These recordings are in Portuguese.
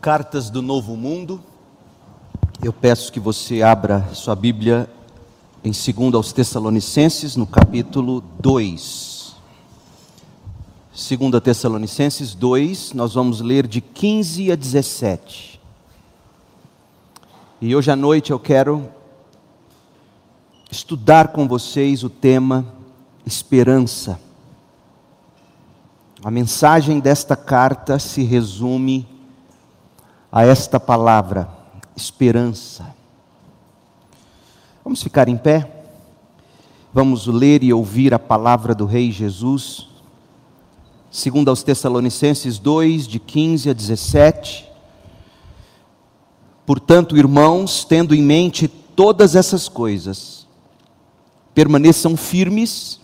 Cartas do Novo Mundo. Eu peço que você abra sua Bíblia em 2 aos Tessalonicenses, no capítulo 2. 2 Tessalonicenses 2, nós vamos ler de 15 a 17. E hoje à noite eu quero estudar com vocês o tema esperança. A mensagem desta carta se resume a esta palavra, esperança. Vamos ficar em pé? Vamos ler e ouvir a palavra do Rei Jesus, segundo aos Tessalonicenses 2, de 15 a 17. Portanto, irmãos, tendo em mente todas essas coisas, permaneçam firmes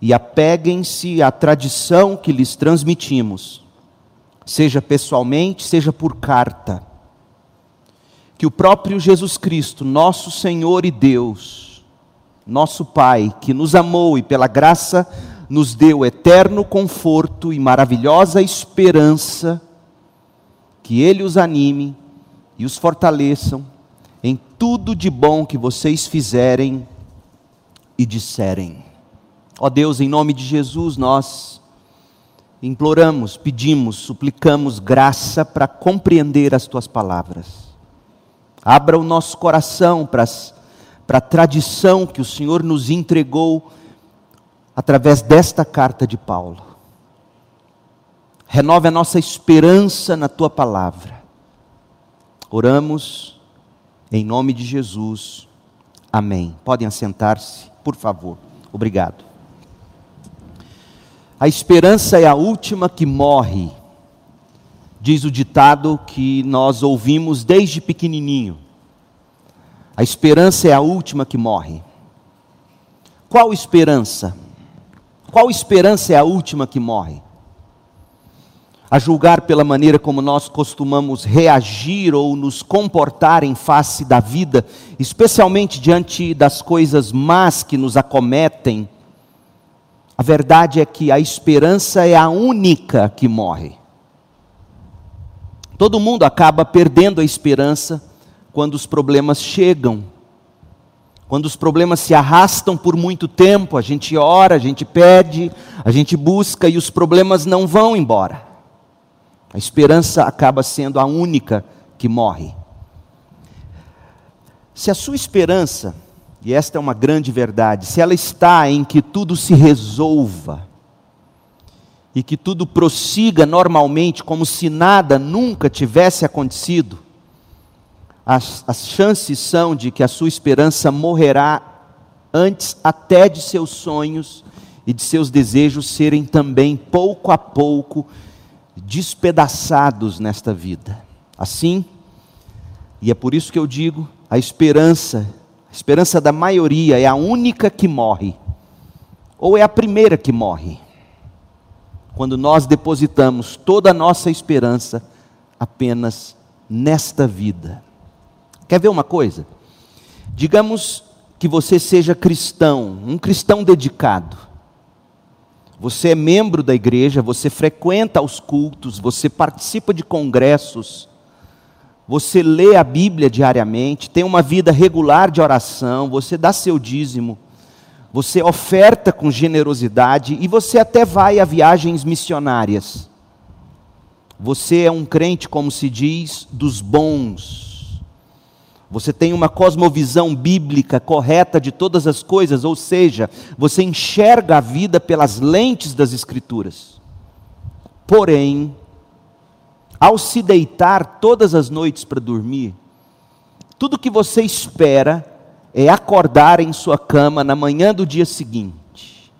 e apeguem-se à tradição que lhes transmitimos seja pessoalmente, seja por carta. Que o próprio Jesus Cristo, nosso Senhor e Deus, nosso Pai, que nos amou e pela graça nos deu eterno conforto e maravilhosa esperança, que Ele os anime e os fortaleçam em tudo de bom que vocês fizerem e disserem. Ó Deus, em nome de Jesus, nós imploramos, pedimos, suplicamos graça para compreender as tuas palavras. Abra o nosso coração para, para a tradição que o Senhor nos entregou através desta carta de Paulo. Renove a nossa esperança na tua palavra. Oramos em nome de Jesus. Amém. Podem assentar-se, por favor. Obrigado. A esperança é a última que morre, diz o ditado que nós ouvimos desde pequenininho. A esperança é a última que morre. Qual esperança? Qual esperança é a última que morre? A julgar pela maneira como nós costumamos reagir ou nos comportar em face da vida, especialmente diante das coisas más que nos acometem, a verdade é que a esperança é a única que morre. Todo mundo acaba perdendo a esperança quando os problemas chegam. Quando os problemas se arrastam por muito tempo, a gente ora, a gente pede, a gente busca e os problemas não vão embora. A esperança acaba sendo a única que morre. Se a sua esperança e esta é uma grande verdade, se ela está em que tudo se resolva, e que tudo prossiga normalmente, como se nada nunca tivesse acontecido, as, as chances são de que a sua esperança morrerá antes até de seus sonhos e de seus desejos serem também, pouco a pouco, despedaçados nesta vida. Assim, e é por isso que eu digo, a esperança a esperança da maioria é a única que morre, ou é a primeira que morre. Quando nós depositamos toda a nossa esperança apenas nesta vida. Quer ver uma coisa? Digamos que você seja cristão, um cristão dedicado. Você é membro da igreja, você frequenta os cultos, você participa de congressos, você lê a Bíblia diariamente, tem uma vida regular de oração, você dá seu dízimo, você oferta com generosidade e você até vai a viagens missionárias. Você é um crente, como se diz, dos bons. Você tem uma cosmovisão bíblica correta de todas as coisas, ou seja, você enxerga a vida pelas lentes das Escrituras. Porém, ao se deitar todas as noites para dormir, tudo que você espera é acordar em sua cama na manhã do dia seguinte.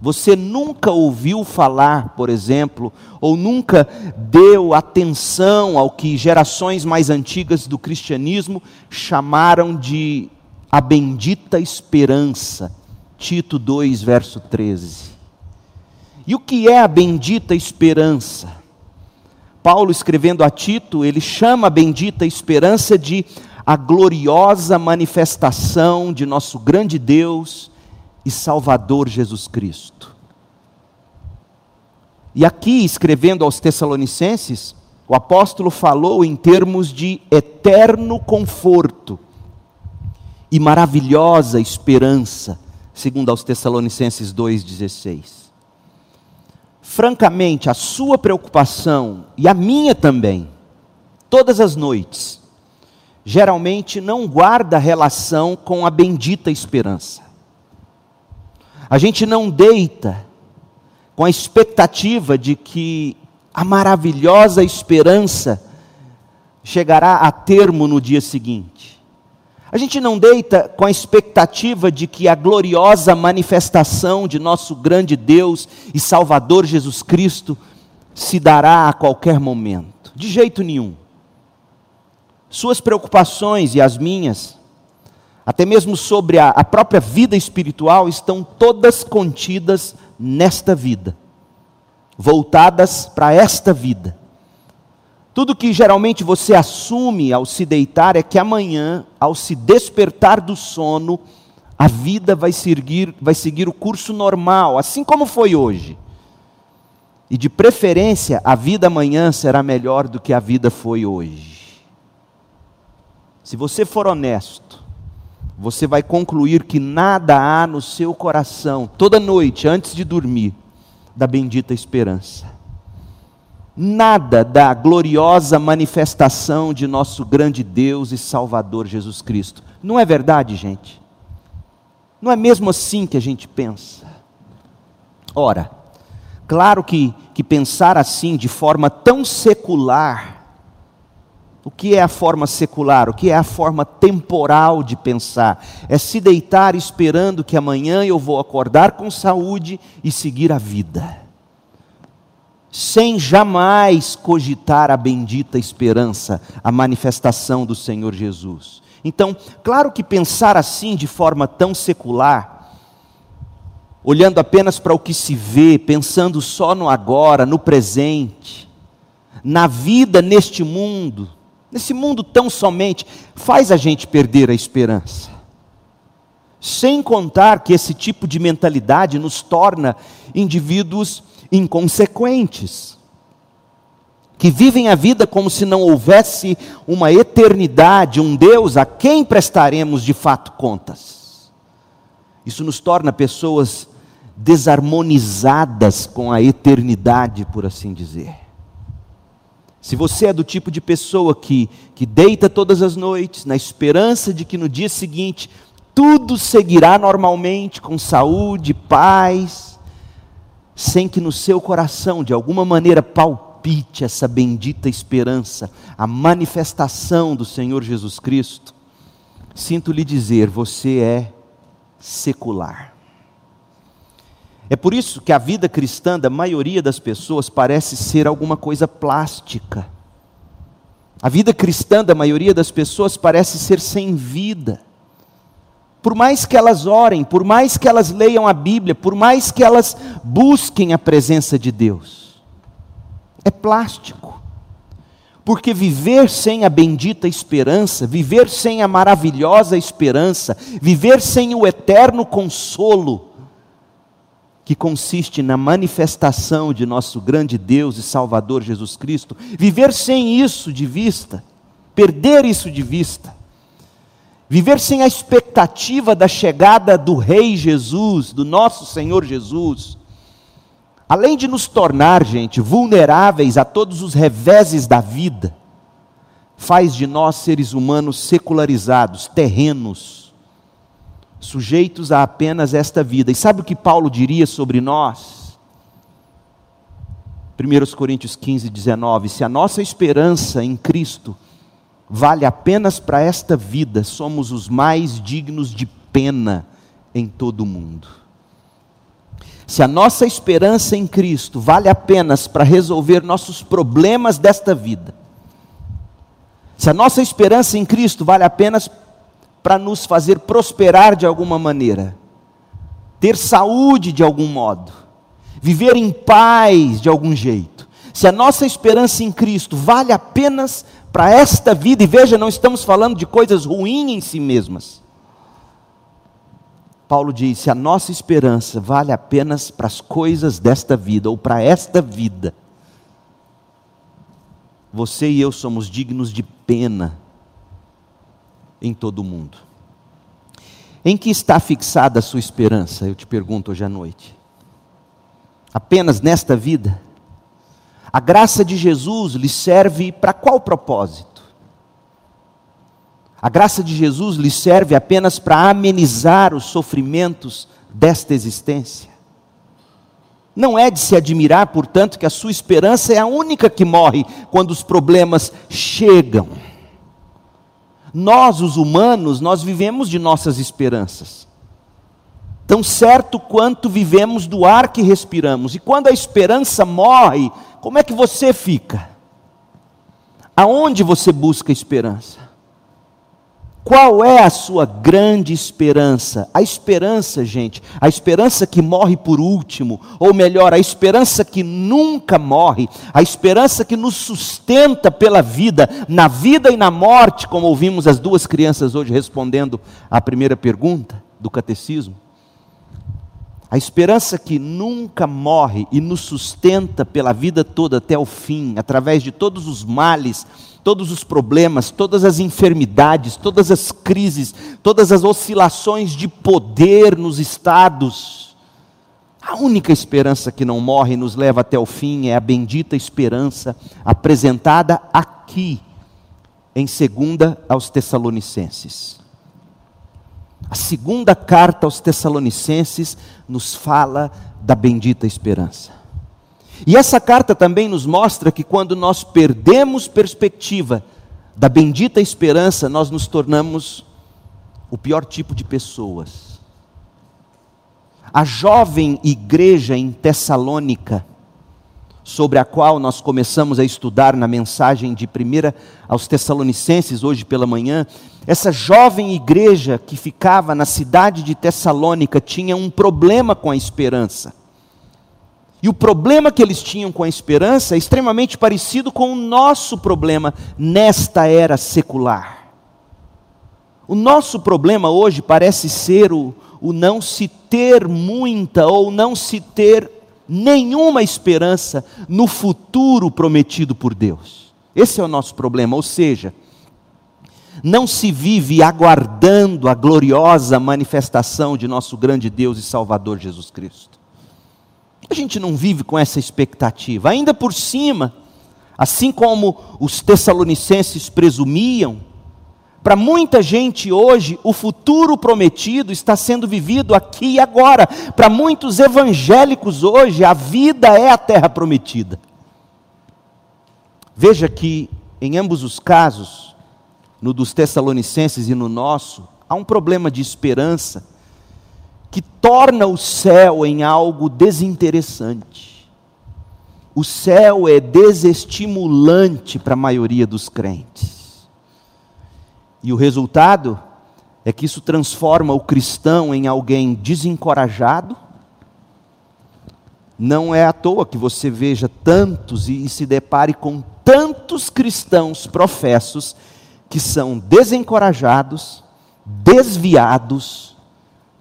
Você nunca ouviu falar, por exemplo, ou nunca deu atenção ao que gerações mais antigas do cristianismo chamaram de a bendita esperança. Tito 2, verso 13. E o que é a bendita esperança? Paulo escrevendo a Tito, ele chama a bendita esperança de a gloriosa manifestação de nosso grande Deus e Salvador Jesus Cristo. E aqui, escrevendo aos Tessalonicenses, o apóstolo falou em termos de eterno conforto e maravilhosa esperança, segundo aos Tessalonicenses 2,16. Francamente, a sua preocupação e a minha também, todas as noites, geralmente não guarda relação com a bendita esperança. A gente não deita com a expectativa de que a maravilhosa esperança chegará a termo no dia seguinte. A gente não deita com a expectativa de que a gloriosa manifestação de nosso grande Deus e Salvador Jesus Cristo se dará a qualquer momento. De jeito nenhum. Suas preocupações e as minhas, até mesmo sobre a, a própria vida espiritual, estão todas contidas nesta vida voltadas para esta vida. Tudo que geralmente você assume ao se deitar é que amanhã, ao se despertar do sono, a vida vai seguir, vai seguir o curso normal, assim como foi hoje. E de preferência, a vida amanhã será melhor do que a vida foi hoje. Se você for honesto, você vai concluir que nada há no seu coração, toda noite, antes de dormir, da bendita esperança. Nada da gloriosa manifestação de nosso grande Deus e Salvador Jesus Cristo. Não é verdade, gente? Não é mesmo assim que a gente pensa? Ora, claro que, que pensar assim de forma tão secular, o que é a forma secular? O que é a forma temporal de pensar? É se deitar esperando que amanhã eu vou acordar com saúde e seguir a vida, sem jamais cogitar a bendita esperança, a manifestação do Senhor Jesus. Então, claro que pensar assim de forma tão secular, olhando apenas para o que se vê, pensando só no agora, no presente, na vida neste mundo, nesse mundo tão somente, faz a gente perder a esperança. Sem contar que esse tipo de mentalidade nos torna indivíduos inconsequentes, que vivem a vida como se não houvesse uma eternidade, um Deus a quem prestaremos de fato contas. Isso nos torna pessoas desarmonizadas com a eternidade, por assim dizer. Se você é do tipo de pessoa que, que deita todas as noites, na esperança de que no dia seguinte tudo seguirá normalmente, com saúde, paz, sem que no seu coração de alguma maneira palpite essa bendita esperança, a manifestação do Senhor Jesus Cristo, sinto lhe dizer, você é secular. É por isso que a vida cristã da maioria das pessoas parece ser alguma coisa plástica. A vida cristã da maioria das pessoas parece ser sem vida. Por mais que elas orem, por mais que elas leiam a Bíblia, por mais que elas busquem a presença de Deus, é plástico. Porque viver sem a bendita esperança, viver sem a maravilhosa esperança, viver sem o eterno consolo, que consiste na manifestação de nosso grande Deus e Salvador Jesus Cristo, viver sem isso de vista, perder isso de vista, viver sem a expectativa da chegada do Rei Jesus, do nosso Senhor Jesus, além de nos tornar, gente, vulneráveis a todos os reveses da vida, faz de nós seres humanos secularizados, terrenos, sujeitos a apenas esta vida. E sabe o que Paulo diria sobre nós? 1 Coríntios 15, 19: Se a nossa esperança em Cristo vale apenas para esta vida, somos os mais dignos de pena em todo o mundo. Se a nossa esperança em Cristo vale apenas para resolver nossos problemas desta vida, se a nossa esperança em Cristo vale apenas para nos fazer prosperar de alguma maneira, ter saúde de algum modo, viver em paz de algum jeito. Se a nossa esperança em Cristo vale apenas para esta vida, e veja, não estamos falando de coisas ruins em si mesmas. Paulo diz: se a nossa esperança vale apenas para as coisas desta vida ou para esta vida, você e eu somos dignos de pena em todo o mundo. Em que está fixada a sua esperança? Eu te pergunto hoje à noite. Apenas nesta vida? A graça de Jesus lhe serve para qual propósito? A graça de Jesus lhe serve apenas para amenizar os sofrimentos desta existência? Não é de se admirar, portanto, que a sua esperança é a única que morre quando os problemas chegam. Nós, os humanos, nós vivemos de nossas esperanças. Tão certo quanto vivemos do ar que respiramos. E quando a esperança morre, como é que você fica? Aonde você busca esperança? Qual é a sua grande esperança? A esperança, gente, a esperança que morre por último, ou melhor, a esperança que nunca morre, a esperança que nos sustenta pela vida, na vida e na morte, como ouvimos as duas crianças hoje respondendo à primeira pergunta do catecismo. A esperança que nunca morre e nos sustenta pela vida toda até o fim, através de todos os males, todos os problemas, todas as enfermidades, todas as crises, todas as oscilações de poder nos estados. A única esperança que não morre e nos leva até o fim é a bendita esperança apresentada aqui, em segunda aos Tessalonicenses. A segunda carta aos Tessalonicenses nos fala da bendita esperança. E essa carta também nos mostra que quando nós perdemos perspectiva da bendita esperança, nós nos tornamos o pior tipo de pessoas. A jovem igreja em Tessalônica, sobre a qual nós começamos a estudar na mensagem de primeira aos Tessalonicenses hoje pela manhã, essa jovem igreja que ficava na cidade de Tessalônica tinha um problema com a esperança. E o problema que eles tinham com a esperança é extremamente parecido com o nosso problema nesta era secular. O nosso problema hoje parece ser o, o não se ter muita ou não se ter nenhuma esperança no futuro prometido por Deus. Esse é o nosso problema, ou seja, não se vive aguardando a gloriosa manifestação de nosso grande Deus e Salvador Jesus Cristo. A gente não vive com essa expectativa. Ainda por cima, assim como os tessalonicenses presumiam, para muita gente hoje, o futuro prometido está sendo vivido aqui e agora. Para muitos evangélicos hoje, a vida é a terra prometida. Veja que, em ambos os casos, no dos Tessalonicenses e no nosso, há um problema de esperança que torna o céu em algo desinteressante. O céu é desestimulante para a maioria dos crentes. E o resultado é que isso transforma o cristão em alguém desencorajado. Não é à toa que você veja tantos e, se depare com tantos cristãos professos que são desencorajados, desviados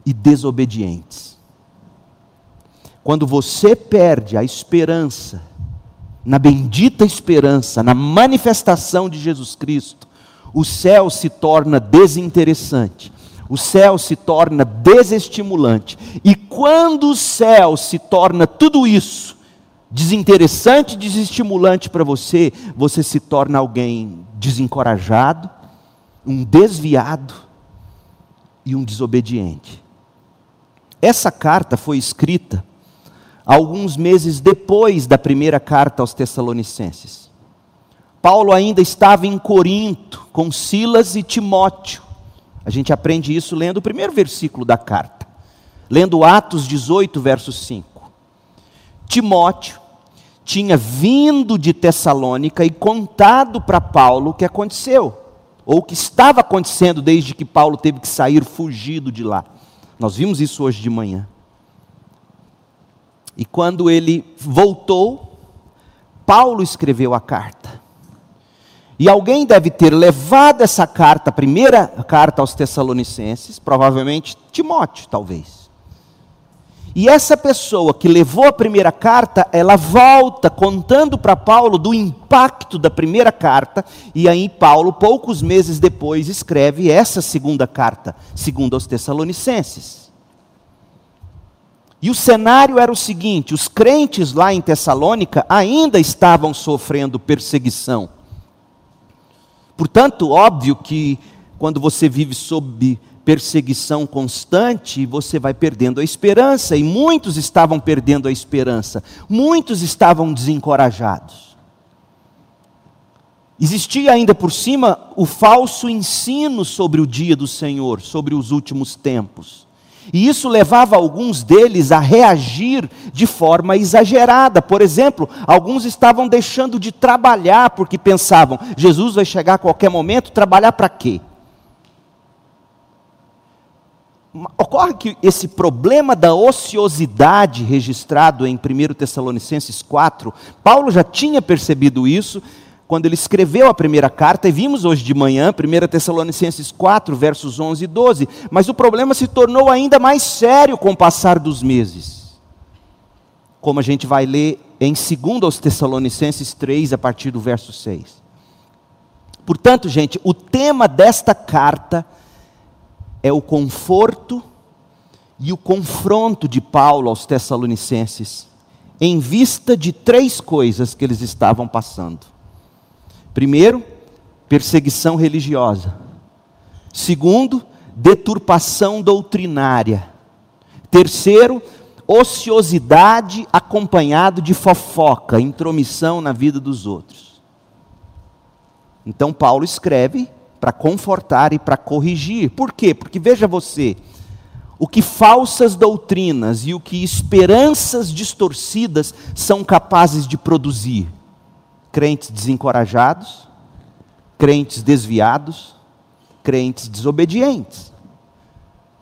e desobedientes. Quando você perde a esperança, na bendita esperança, na manifestação de Jesus Cristo, o céu se torna desinteressante, o céu se torna desestimulante. E quando o céu se torna tudo isso, desinteressante, desestimulante para você, você se torna alguém desencorajado, um desviado e um desobediente. Essa carta foi escrita alguns meses depois da primeira carta aos Tessalonicenses. Paulo ainda estava em Corinto com Silas e Timóteo. A gente aprende isso lendo o primeiro versículo da carta, lendo Atos 18, verso 5. Timóteo tinha vindo de Tessalônica e contado para Paulo o que aconteceu, ou o que estava acontecendo desde que Paulo teve que sair fugido de lá. Nós vimos isso hoje de manhã. E quando ele voltou, Paulo escreveu a carta. E alguém deve ter levado essa carta, a primeira carta aos Tessalonicenses, provavelmente Timóteo, talvez. E essa pessoa que levou a primeira carta, ela volta contando para Paulo do impacto da primeira carta, e aí Paulo, poucos meses depois, escreve essa segunda carta, segundo aos Tessalonicenses. E o cenário era o seguinte: os crentes lá em Tessalônica ainda estavam sofrendo perseguição Portanto, óbvio que quando você vive sob perseguição constante, você vai perdendo a esperança, e muitos estavam perdendo a esperança, muitos estavam desencorajados. Existia ainda por cima o falso ensino sobre o dia do Senhor, sobre os últimos tempos. E isso levava alguns deles a reagir de forma exagerada. Por exemplo, alguns estavam deixando de trabalhar porque pensavam: Jesus vai chegar a qualquer momento, trabalhar para quê? Ocorre que esse problema da ociosidade registrado em 1 Tessalonicenses 4, Paulo já tinha percebido isso, quando ele escreveu a primeira carta, e vimos hoje de manhã, 1 Tessalonicenses 4, versos 11 e 12, mas o problema se tornou ainda mais sério com o passar dos meses. Como a gente vai ler em 2 Tessalonicenses 3, a partir do verso 6. Portanto, gente, o tema desta carta é o conforto e o confronto de Paulo aos Tessalonicenses, em vista de três coisas que eles estavam passando. Primeiro, perseguição religiosa. Segundo, deturpação doutrinária. Terceiro, ociosidade acompanhado de fofoca, intromissão na vida dos outros. Então Paulo escreve para confortar e para corrigir. Por quê? Porque veja você, o que falsas doutrinas e o que esperanças distorcidas são capazes de produzir crentes desencorajados, crentes desviados, crentes desobedientes.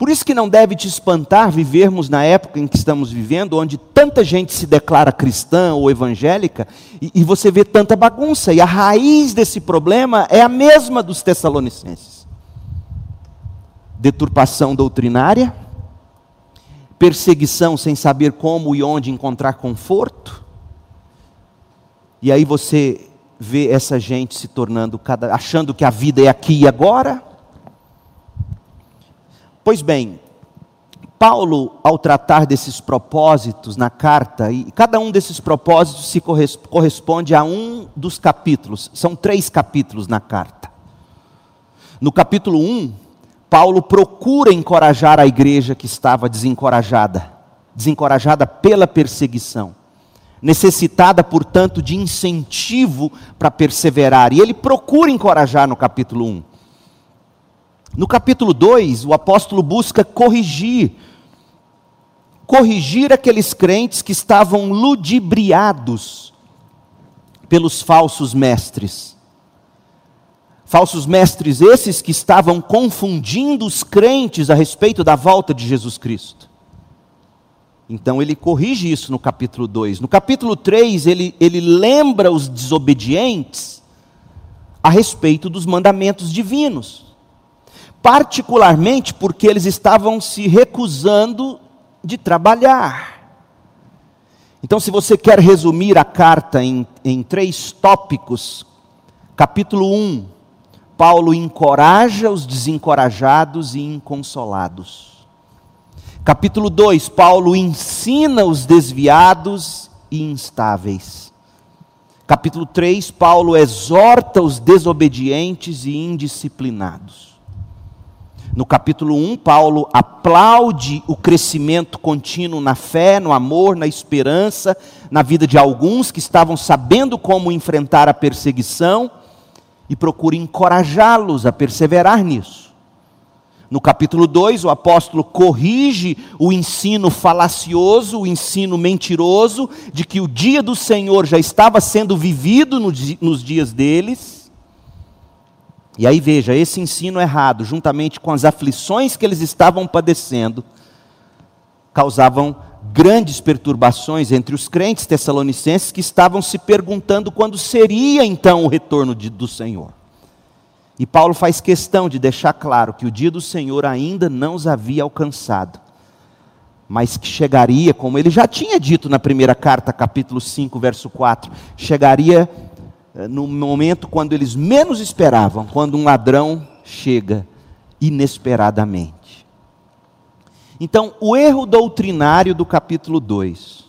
Por isso que não deve te espantar vivermos na época em que estamos vivendo, onde tanta gente se declara cristã ou evangélica, e, e você vê tanta bagunça, e a raiz desse problema é a mesma dos tessalonicenses: deturpação doutrinária, perseguição sem saber como e onde encontrar conforto, e aí você vê essa gente se tornando cada, achando que a vida é aqui e agora. Pois bem, Paulo, ao tratar desses propósitos na carta, e cada um desses propósitos se corresponde a um dos capítulos, são três capítulos na carta. No capítulo 1, Paulo procura encorajar a igreja que estava desencorajada, desencorajada pela perseguição necessitada, portanto, de incentivo para perseverar. E ele procura encorajar no capítulo 1. No capítulo 2, o apóstolo busca corrigir. Corrigir aqueles crentes que estavam ludibriados pelos falsos mestres. Falsos mestres esses que estavam confundindo os crentes a respeito da volta de Jesus Cristo. Então ele corrige isso no capítulo 2. No capítulo 3, ele, ele lembra os desobedientes a respeito dos mandamentos divinos. Particularmente porque eles estavam se recusando de trabalhar. Então, se você quer resumir a carta em, em três tópicos, capítulo 1, Paulo encoraja os desencorajados e inconsolados. Capítulo 2, Paulo ensina os desviados e instáveis. Capítulo 3, Paulo exorta os desobedientes e indisciplinados. No capítulo 1, Paulo aplaude o crescimento contínuo na fé, no amor, na esperança, na vida de alguns que estavam sabendo como enfrentar a perseguição e procura encorajá-los a perseverar nisso. No capítulo 2, o apóstolo corrige o ensino falacioso, o ensino mentiroso, de que o dia do Senhor já estava sendo vivido nos dias deles. E aí veja, esse ensino errado, juntamente com as aflições que eles estavam padecendo, causavam grandes perturbações entre os crentes tessalonicenses que estavam se perguntando quando seria então o retorno de, do Senhor. E Paulo faz questão de deixar claro que o dia do Senhor ainda não os havia alcançado, mas que chegaria, como ele já tinha dito na primeira carta, capítulo 5, verso 4, chegaria eh, no momento quando eles menos esperavam, quando um ladrão chega inesperadamente. Então, o erro doutrinário do capítulo 2,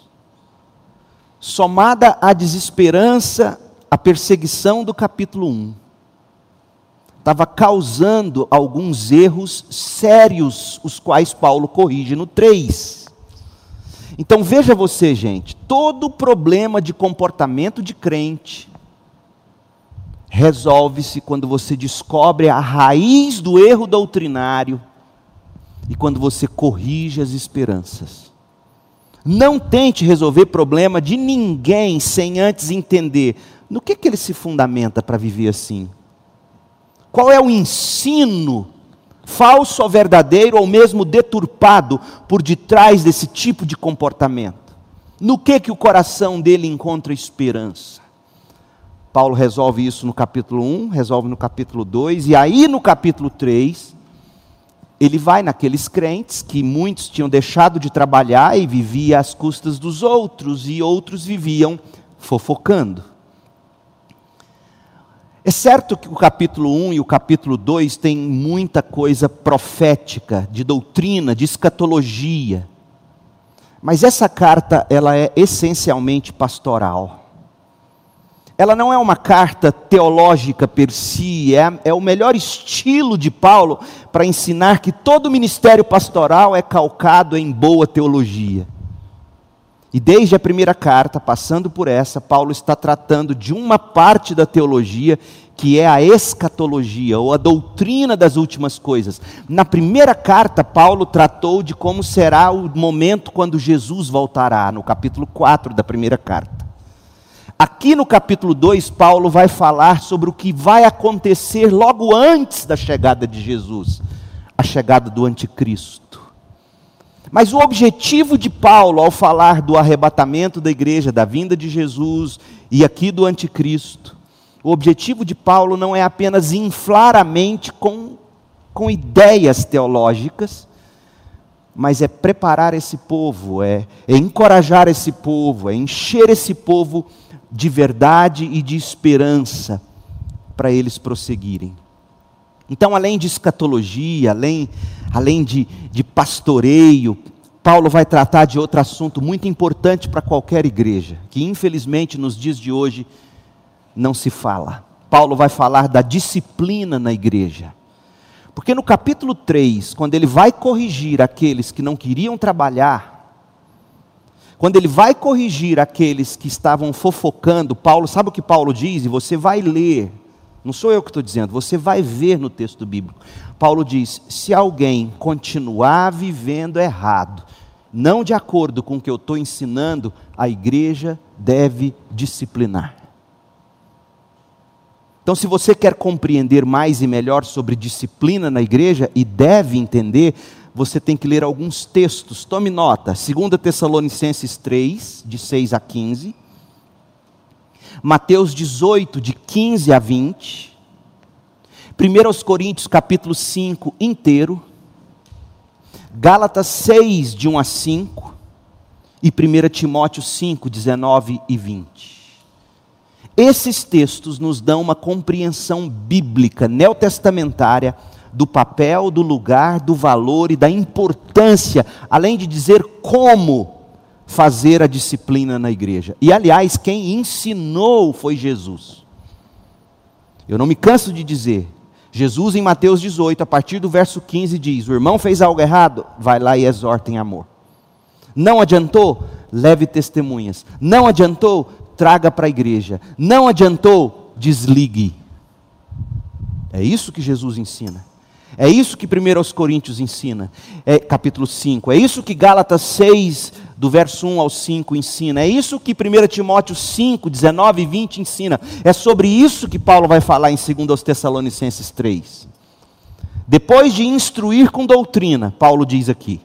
somada à desesperança, à perseguição do capítulo 1, estava causando alguns erros sérios, os quais Paulo corrige no 3. Então veja você, gente, todo problema de comportamento de crente resolve-se quando você descobre a raiz do erro doutrinário e quando você corrige as esperanças. Não tente resolver problema de ninguém sem antes entender no que, que ele se fundamenta para viver assim. Qual é o ensino, falso ou verdadeiro, ou mesmo deturpado, por detrás desse tipo de comportamento? No que que o coração dele encontra esperança? Paulo resolve isso no capítulo 1, resolve no capítulo 2, e aí no capítulo 3, ele vai naqueles crentes que muitos tinham deixado de trabalhar e viviam às custas dos outros, e outros viviam fofocando. É certo que o capítulo 1 e o capítulo 2 têm muita coisa profética, de doutrina, de escatologia. Mas essa carta, ela é essencialmente pastoral. Ela não é uma carta teológica per si, é, é o melhor estilo de Paulo para ensinar que todo ministério pastoral é calcado em boa teologia. E desde a primeira carta, passando por essa, Paulo está tratando de uma parte da teologia que é a escatologia, ou a doutrina das últimas coisas. Na primeira carta, Paulo tratou de como será o momento quando Jesus voltará, no capítulo 4 da primeira carta. Aqui no capítulo 2, Paulo vai falar sobre o que vai acontecer logo antes da chegada de Jesus, a chegada do anticristo. Mas o objetivo de Paulo ao falar do arrebatamento da igreja, da vinda de Jesus e aqui do anticristo, o objetivo de Paulo não é apenas inflar a mente com, com ideias teológicas, mas é preparar esse povo, é, é encorajar esse povo, é encher esse povo de verdade e de esperança para eles prosseguirem. Então, além de escatologia, além, além de, de pastoreio, Paulo vai tratar de outro assunto muito importante para qualquer igreja, que infelizmente nos dias de hoje não se fala. Paulo vai falar da disciplina na igreja. Porque no capítulo 3, quando ele vai corrigir aqueles que não queriam trabalhar, quando ele vai corrigir aqueles que estavam fofocando, Paulo, sabe o que Paulo diz? E você vai ler não sou eu que estou dizendo, você vai ver no texto bíblico. Paulo diz: se alguém continuar vivendo errado, não de acordo com o que eu estou ensinando, a igreja deve disciplinar. Então, se você quer compreender mais e melhor sobre disciplina na igreja, e deve entender, você tem que ler alguns textos. Tome nota: 2 Tessalonicenses 3, de 6 a 15. Mateus 18, de 15 a 20. 1 Coríntios capítulo 5 inteiro. Gálatas 6, de 1 a 5. E 1 Timóteo 5, 19 e 20. Esses textos nos dão uma compreensão bíblica, neotestamentária, do papel, do lugar, do valor e da importância, além de dizer como fazer a disciplina na igreja. E aliás, quem ensinou foi Jesus. Eu não me canso de dizer. Jesus em Mateus 18, a partir do verso 15 diz: "O irmão fez algo errado, vai lá e exorta em amor. Não adiantou, leve testemunhas. Não adiantou, traga para a igreja. Não adiantou, desligue." É isso que Jesus ensina. É isso que 1 Coríntios ensina, é, capítulo 5. É isso que Gálatas 6, do verso 1 ao 5 ensina. É isso que 1 Timóteo 5, 19 e 20 ensina. É sobre isso que Paulo vai falar em 2 Tessalonicenses 3. Depois de instruir com doutrina, Paulo diz aqui,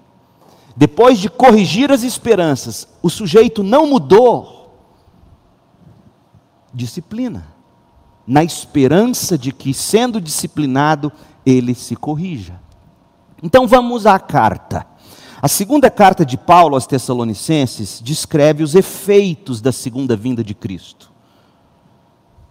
depois de corrigir as esperanças, o sujeito não mudou. Disciplina. na esperança de que, sendo disciplinado, ele se corrija. Então vamos à carta. A segunda carta de Paulo aos Tessalonicenses descreve os efeitos da segunda vinda de Cristo.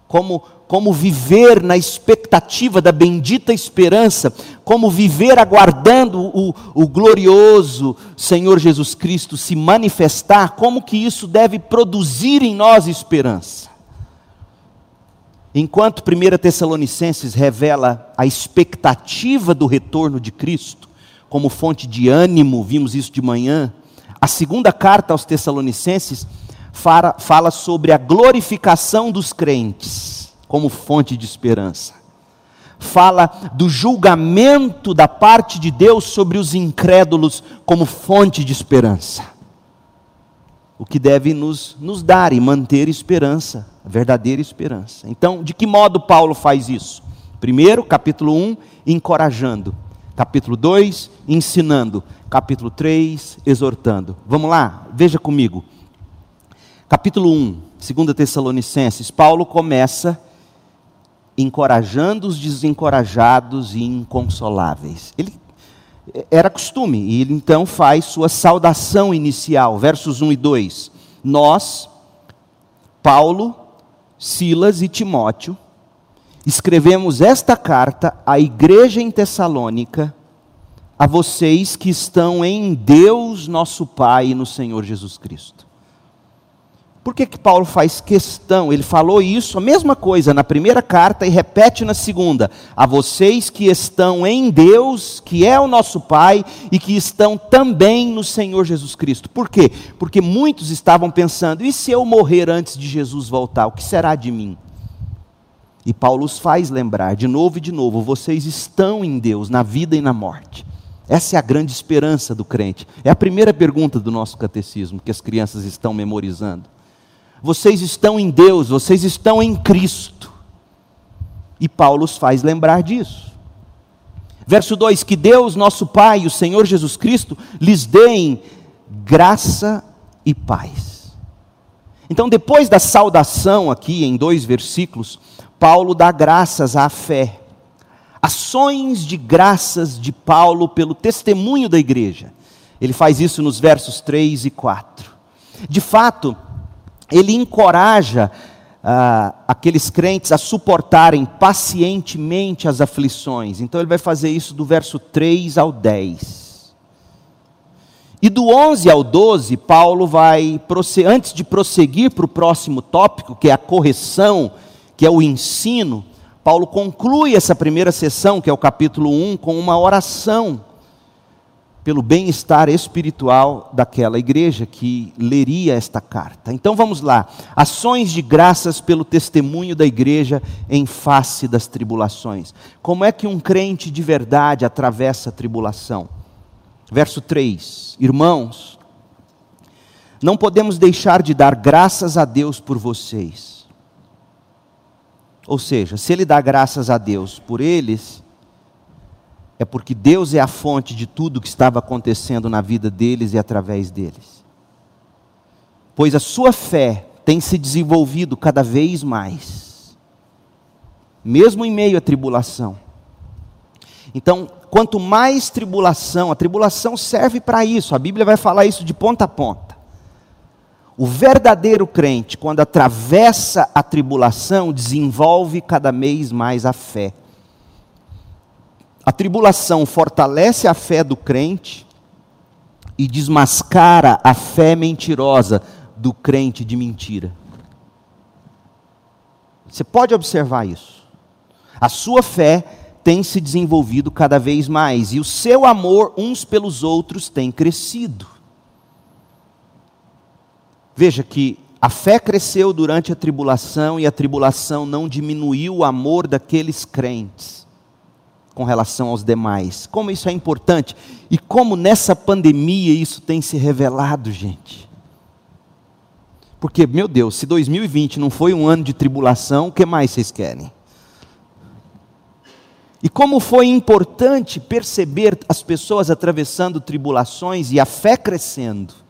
Como, como viver na expectativa da bendita esperança, como viver aguardando o, o glorioso Senhor Jesus Cristo se manifestar, como que isso deve produzir em nós esperança. Enquanto 1 Tessalonicenses revela a expectativa do retorno de Cristo, como fonte de ânimo, vimos isso de manhã, a segunda carta aos Tessalonicenses fala, fala sobre a glorificação dos crentes, como fonte de esperança. Fala do julgamento da parte de Deus sobre os incrédulos, como fonte de esperança. O que deve nos, nos dar e manter esperança verdadeira esperança. Então, de que modo Paulo faz isso? Primeiro, capítulo 1, encorajando. Capítulo 2, ensinando. Capítulo 3, exortando. Vamos lá, veja comigo. Capítulo 1, 2 Tessalonicenses, Paulo começa encorajando os desencorajados e inconsoláveis. Ele era costume, e ele então faz sua saudação inicial, versos 1 e 2. Nós, Paulo, Silas e Timóteo, escrevemos esta carta à igreja em Tessalônica, a vocês que estão em Deus, nosso Pai, e no Senhor Jesus Cristo. Por que, que Paulo faz questão? Ele falou isso, a mesma coisa na primeira carta e repete na segunda. A vocês que estão em Deus, que é o nosso Pai, e que estão também no Senhor Jesus Cristo. Por quê? Porque muitos estavam pensando: e se eu morrer antes de Jesus voltar, o que será de mim? E Paulo os faz lembrar de novo e de novo: vocês estão em Deus, na vida e na morte. Essa é a grande esperança do crente. É a primeira pergunta do nosso catecismo que as crianças estão memorizando vocês estão em Deus, vocês estão em Cristo. E Paulo os faz lembrar disso. Verso 2: Que Deus, nosso Pai, o Senhor Jesus Cristo, lhes deem graça e paz. Então, depois da saudação aqui, em dois versículos, Paulo dá graças à fé. Ações de graças de Paulo pelo testemunho da igreja. Ele faz isso nos versos 3 e 4. De fato, ele encoraja ah, aqueles crentes a suportarem pacientemente as aflições. Então ele vai fazer isso do verso 3 ao 10. E do 11 ao 12, Paulo vai, antes de prosseguir para o próximo tópico, que é a correção, que é o ensino, Paulo conclui essa primeira sessão, que é o capítulo 1, com uma oração pelo bem-estar espiritual daquela igreja que leria esta carta. Então vamos lá. Ações de graças pelo testemunho da igreja em face das tribulações. Como é que um crente de verdade atravessa a tribulação? Verso 3: Irmãos, não podemos deixar de dar graças a Deus por vocês. Ou seja, se ele dá graças a Deus por eles, é porque Deus é a fonte de tudo que estava acontecendo na vida deles e através deles. Pois a sua fé tem se desenvolvido cada vez mais, mesmo em meio à tribulação. Então, quanto mais tribulação, a tribulação serve para isso, a Bíblia vai falar isso de ponta a ponta. O verdadeiro crente, quando atravessa a tribulação, desenvolve cada vez mais a fé. A tribulação fortalece a fé do crente e desmascara a fé mentirosa do crente de mentira. Você pode observar isso. A sua fé tem se desenvolvido cada vez mais e o seu amor uns pelos outros tem crescido. Veja que a fé cresceu durante a tribulação e a tribulação não diminuiu o amor daqueles crentes com relação aos demais. Como isso é importante e como nessa pandemia isso tem se revelado, gente. Porque, meu Deus, se 2020 não foi um ano de tribulação, o que mais vocês querem? E como foi importante perceber as pessoas atravessando tribulações e a fé crescendo,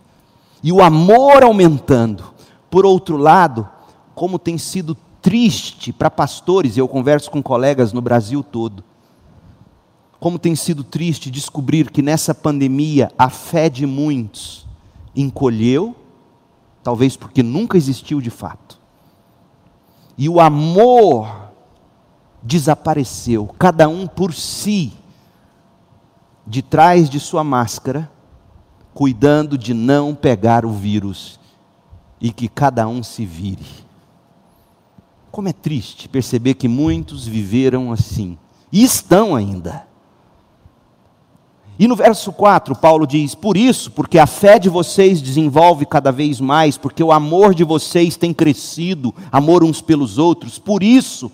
e o amor aumentando. Por outro lado, como tem sido triste para pastores, e eu converso com colegas no Brasil todo. Como tem sido triste descobrir que nessa pandemia a fé de muitos encolheu, talvez porque nunca existiu de fato. E o amor desapareceu, cada um por si, de trás de sua máscara, cuidando de não pegar o vírus e que cada um se vire. Como é triste perceber que muitos viveram assim e estão ainda. E no verso 4, Paulo diz: Por isso, porque a fé de vocês desenvolve cada vez mais, porque o amor de vocês tem crescido, amor uns pelos outros, por isso,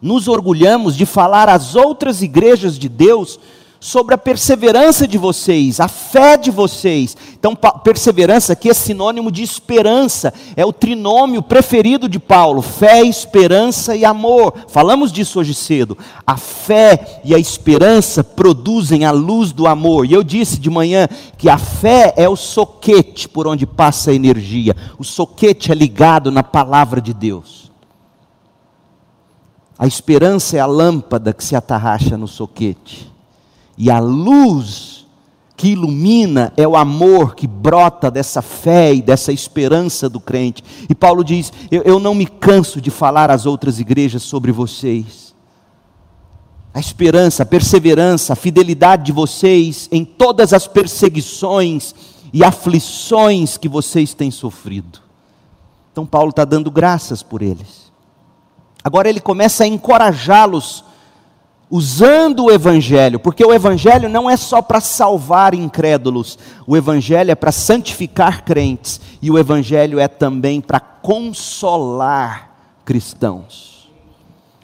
nos orgulhamos de falar às outras igrejas de Deus sobre a perseverança de vocês, a fé de vocês. Então, perseverança aqui é sinônimo de esperança, é o trinômio preferido de Paulo: fé, esperança e amor. Falamos disso hoje cedo. A fé e a esperança produzem a luz do amor. E eu disse de manhã que a fé é o soquete por onde passa a energia, o soquete é ligado na palavra de Deus. A esperança é a lâmpada que se atarracha no soquete. E a luz que ilumina é o amor que brota dessa fé e dessa esperança do crente. E Paulo diz: eu, eu não me canso de falar às outras igrejas sobre vocês. A esperança, a perseverança, a fidelidade de vocês em todas as perseguições e aflições que vocês têm sofrido. Então, Paulo está dando graças por eles. Agora ele começa a encorajá-los usando o Evangelho, porque o Evangelho não é só para salvar incrédulos, o Evangelho é para santificar crentes, e o Evangelho é também para consolar cristãos.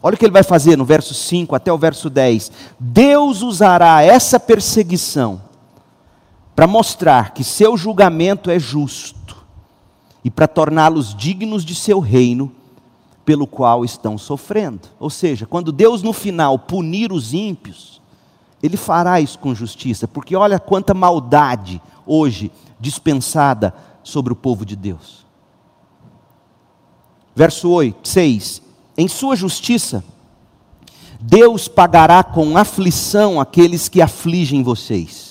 Olha o que ele vai fazer no verso 5 até o verso 10. Deus usará essa perseguição para mostrar que seu julgamento é justo e para torná-los dignos de seu reino pelo qual estão sofrendo. Ou seja, quando Deus no final punir os ímpios, Ele fará isso com justiça, porque olha quanta maldade hoje dispensada sobre o povo de Deus. Verso 8, 6: Em sua justiça, Deus pagará com aflição aqueles que afligem vocês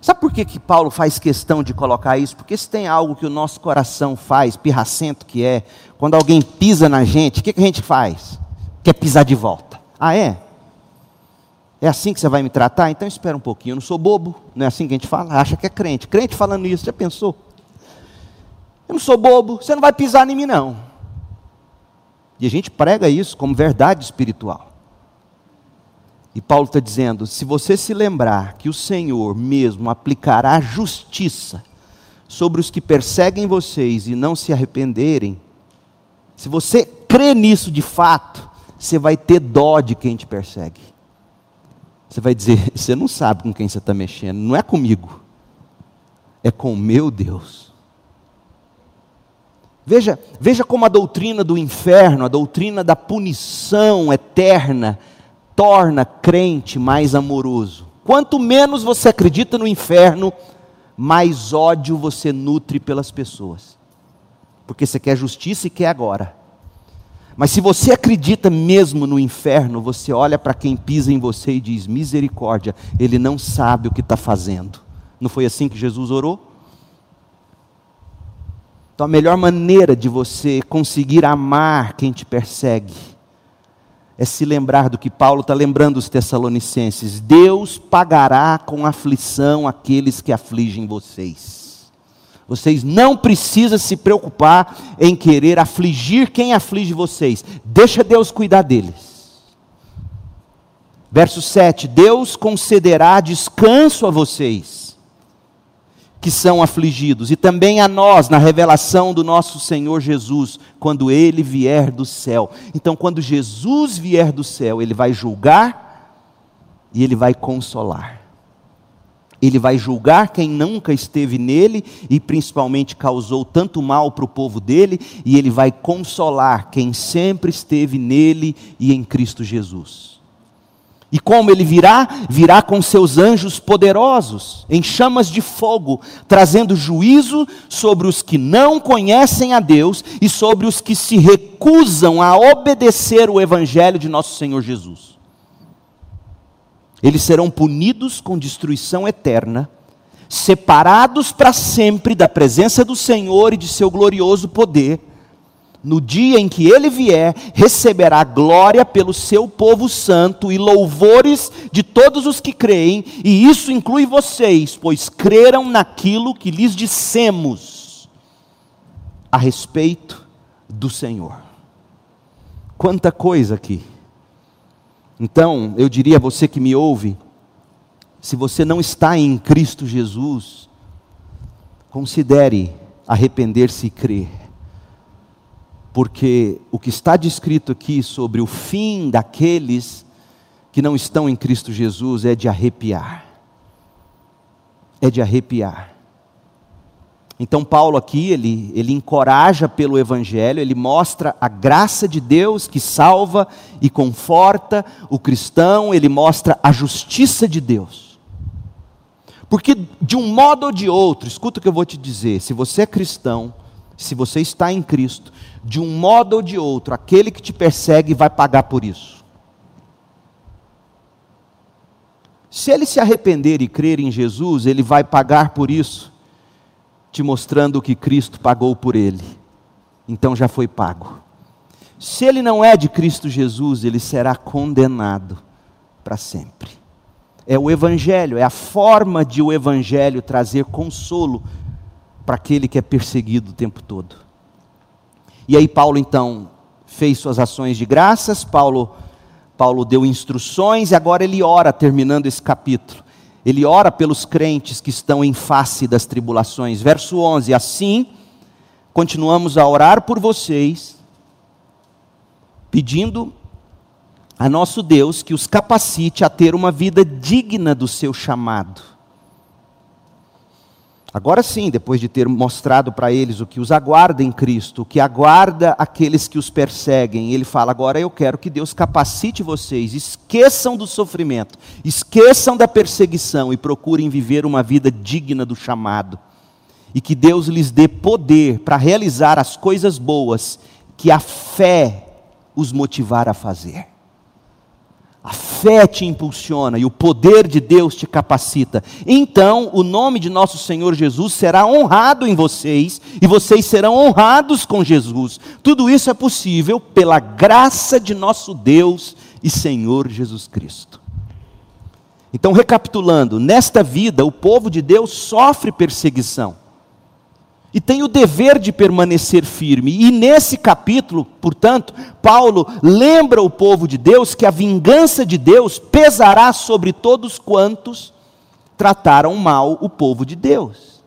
Sabe por que, que Paulo faz questão de colocar isso? Porque se tem algo que o nosso coração faz, pirracento que é, quando alguém pisa na gente, o que, que a gente faz? Quer pisar de volta. Ah, é? É assim que você vai me tratar? Então espera um pouquinho, eu não sou bobo, não é assim que a gente fala? Acha que é crente. Crente falando isso, já pensou? Eu não sou bobo, você não vai pisar em mim, não. E a gente prega isso como verdade espiritual. E Paulo está dizendo: se você se lembrar que o Senhor mesmo aplicará justiça sobre os que perseguem vocês e não se arrependerem, se você crê nisso de fato, você vai ter dó de quem te persegue. Você vai dizer: você não sabe com quem você está mexendo, não é comigo, é com o meu Deus. Veja, veja como a doutrina do inferno, a doutrina da punição eterna, torna crente mais amoroso. Quanto menos você acredita no inferno, mais ódio você nutre pelas pessoas. Porque você quer justiça e quer agora. Mas se você acredita mesmo no inferno, você olha para quem pisa em você e diz: misericórdia, ele não sabe o que está fazendo. Não foi assim que Jesus orou? Então, a melhor maneira de você conseguir amar quem te persegue é se lembrar do que Paulo está lembrando os Tessalonicenses: Deus pagará com aflição aqueles que afligem vocês. Vocês não precisam se preocupar em querer afligir quem aflige vocês, deixa Deus cuidar deles. Verso 7: Deus concederá descanso a vocês que são afligidos, e também a nós na revelação do nosso Senhor Jesus, quando ele vier do céu. Então, quando Jesus vier do céu, ele vai julgar e ele vai consolar. Ele vai julgar quem nunca esteve nele e principalmente causou tanto mal para o povo dele, e ele vai consolar quem sempre esteve nele e em Cristo Jesus. E como ele virá? Virá com seus anjos poderosos, em chamas de fogo, trazendo juízo sobre os que não conhecem a Deus e sobre os que se recusam a obedecer o evangelho de nosso Senhor Jesus. Eles serão punidos com destruição eterna, separados para sempre da presença do Senhor e de seu glorioso poder no dia em que ele vier, receberá glória pelo seu povo santo e louvores de todos os que creem, e isso inclui vocês, pois creram naquilo que lhes dissemos a respeito do Senhor. Quanta coisa aqui. Então, eu diria a você que me ouve, se você não está em Cristo Jesus, considere arrepender-se e crer porque o que está descrito aqui sobre o fim daqueles que não estão em Cristo Jesus é de arrepiar. É de arrepiar. Então, Paulo aqui, ele, ele encoraja pelo Evangelho, ele mostra a graça de Deus que salva e conforta o cristão, ele mostra a justiça de Deus. Porque, de um modo ou de outro, escuta o que eu vou te dizer: se você é cristão, se você está em Cristo, de um modo ou de outro, aquele que te persegue vai pagar por isso. Se ele se arrepender e crer em Jesus, ele vai pagar por isso, te mostrando que Cristo pagou por ele. Então já foi pago. Se ele não é de Cristo Jesus, ele será condenado para sempre. É o Evangelho, é a forma de o Evangelho trazer consolo para aquele que é perseguido o tempo todo. E aí Paulo então fez suas ações de graças, Paulo Paulo deu instruções e agora ele ora terminando esse capítulo. Ele ora pelos crentes que estão em face das tribulações. Verso 11: Assim, continuamos a orar por vocês, pedindo a nosso Deus que os capacite a ter uma vida digna do seu chamado Agora sim, depois de ter mostrado para eles o que os aguarda em Cristo, o que aguarda aqueles que os perseguem, ele fala: agora eu quero que Deus capacite vocês, esqueçam do sofrimento, esqueçam da perseguição e procurem viver uma vida digna do chamado. E que Deus lhes dê poder para realizar as coisas boas que a fé os motivar a fazer. A fé te impulsiona e o poder de Deus te capacita. Então, o nome de nosso Senhor Jesus será honrado em vocês e vocês serão honrados com Jesus. Tudo isso é possível pela graça de nosso Deus e Senhor Jesus Cristo. Então, recapitulando, nesta vida o povo de Deus sofre perseguição e tem o dever de permanecer firme. E nesse capítulo, portanto, Paulo lembra o povo de Deus que a vingança de Deus pesará sobre todos quantos trataram mal o povo de Deus.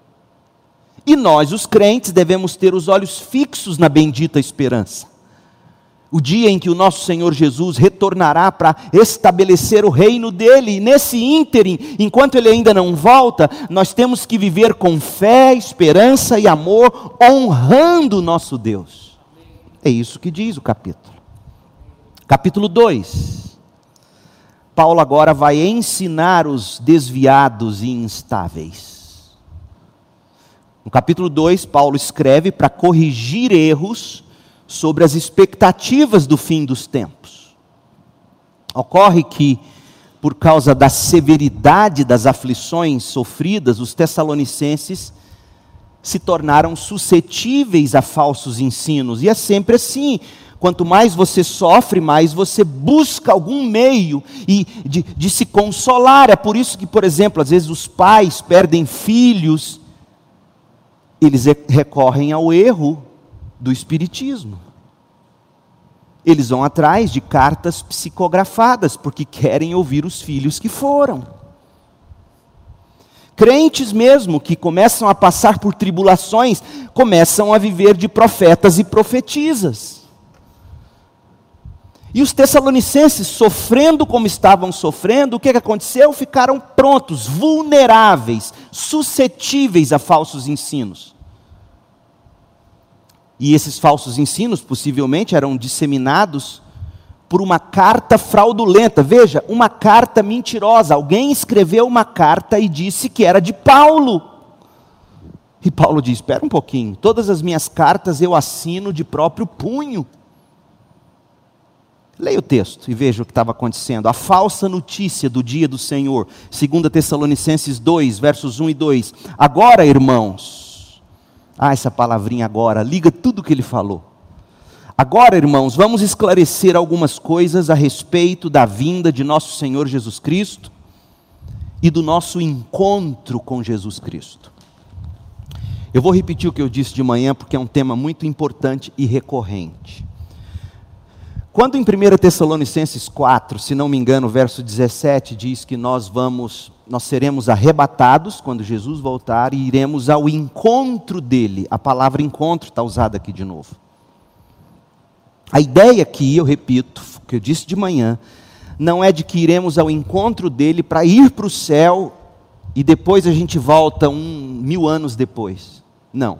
E nós, os crentes, devemos ter os olhos fixos na bendita esperança o dia em que o nosso Senhor Jesus retornará para estabelecer o reino dele, e nesse ínterim, enquanto ele ainda não volta, nós temos que viver com fé, esperança e amor, honrando o nosso Deus. É isso que diz o capítulo. Capítulo 2. Paulo agora vai ensinar os desviados e instáveis. No capítulo 2, Paulo escreve para corrigir erros sobre as expectativas do fim dos tempos. Ocorre que, por causa da severidade das aflições sofridas, os tessalonicenses se tornaram suscetíveis a falsos ensinos, e é sempre assim. Quanto mais você sofre, mais você busca algum meio e de, de se consolar. É por isso que, por exemplo, às vezes os pais perdem filhos, eles recorrem ao erro do Espiritismo. Eles vão atrás de cartas psicografadas, porque querem ouvir os filhos que foram. Crentes mesmo que começam a passar por tribulações, começam a viver de profetas e profetisas. E os tessalonicenses, sofrendo como estavam sofrendo, o que, que aconteceu? Ficaram prontos, vulneráveis, suscetíveis a falsos ensinos. E esses falsos ensinos possivelmente eram disseminados por uma carta fraudulenta. Veja, uma carta mentirosa. Alguém escreveu uma carta e disse que era de Paulo. E Paulo diz: Espera um pouquinho, todas as minhas cartas eu assino de próprio punho. Leia o texto e veja o que estava acontecendo. A falsa notícia do dia do Senhor. 2 Tessalonicenses 2, versos 1 e 2. Agora, irmãos. Ah, essa palavrinha agora, liga tudo o que ele falou. Agora, irmãos, vamos esclarecer algumas coisas a respeito da vinda de nosso Senhor Jesus Cristo e do nosso encontro com Jesus Cristo. Eu vou repetir o que eu disse de manhã porque é um tema muito importante e recorrente. Quando em 1 Tessalonicenses 4, se não me engano, verso 17 diz que nós vamos, nós seremos arrebatados quando Jesus voltar e iremos ao encontro dele. A palavra encontro está usada aqui de novo. A ideia aqui, eu repito, que eu disse de manhã, não é de que iremos ao encontro dele para ir para o céu e depois a gente volta um mil anos depois. Não.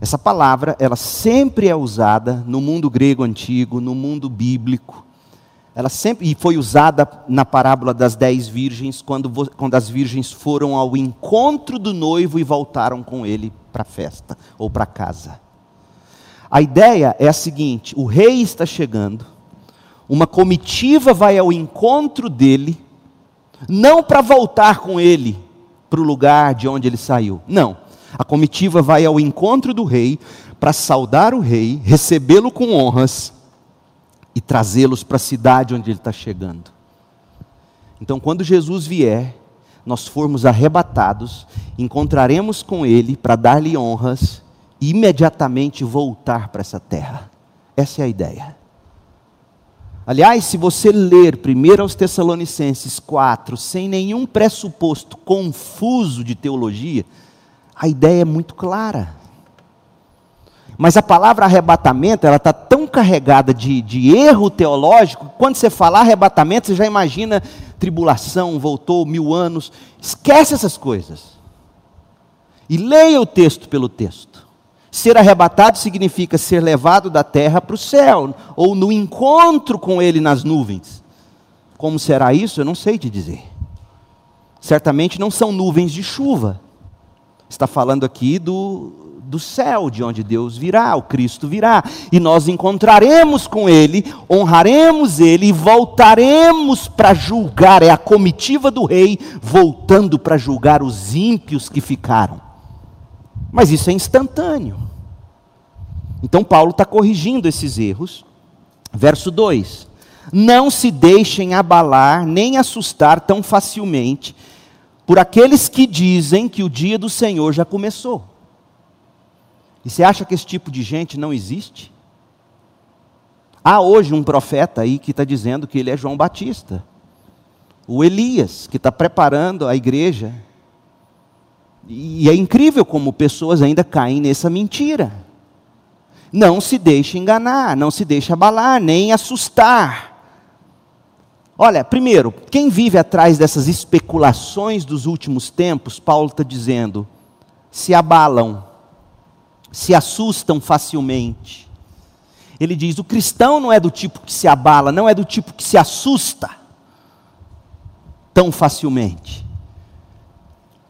Essa palavra, ela sempre é usada no mundo grego antigo, no mundo bíblico. Ela sempre e foi usada na parábola das dez virgens, quando, quando as virgens foram ao encontro do noivo e voltaram com ele para a festa ou para casa. A ideia é a seguinte: o rei está chegando, uma comitiva vai ao encontro dele, não para voltar com ele para o lugar de onde ele saiu, não. A comitiva vai ao encontro do rei para saudar o rei, recebê-lo com honras e trazê-los para a cidade onde ele está chegando. Então, quando Jesus vier, nós formos arrebatados, encontraremos com ele para dar-lhe honras e imediatamente voltar para essa terra. Essa é a ideia. Aliás, se você ler 1 aos Tessalonicenses 4, sem nenhum pressuposto confuso de teologia, a ideia é muito clara. Mas a palavra arrebatamento, ela está tão carregada de, de erro teológico, quando você falar arrebatamento, você já imagina tribulação, voltou mil anos. Esquece essas coisas. E leia o texto pelo texto. Ser arrebatado significa ser levado da terra para o céu, ou no encontro com ele nas nuvens. Como será isso? Eu não sei te dizer. Certamente não são nuvens de chuva, Está falando aqui do, do céu, de onde Deus virá, o Cristo virá, e nós encontraremos com Ele, honraremos Ele e voltaremos para julgar. É a comitiva do rei voltando para julgar os ímpios que ficaram. Mas isso é instantâneo. Então Paulo está corrigindo esses erros. Verso 2: Não se deixem abalar nem assustar tão facilmente por aqueles que dizem que o dia do Senhor já começou. E você acha que esse tipo de gente não existe? Há hoje um profeta aí que está dizendo que ele é João Batista. O Elias, que está preparando a igreja. E é incrível como pessoas ainda caem nessa mentira. Não se deixe enganar, não se deixe abalar, nem assustar. Olha, primeiro, quem vive atrás dessas especulações dos últimos tempos, Paulo está dizendo, se abalam, se assustam facilmente. Ele diz: o cristão não é do tipo que se abala, não é do tipo que se assusta tão facilmente.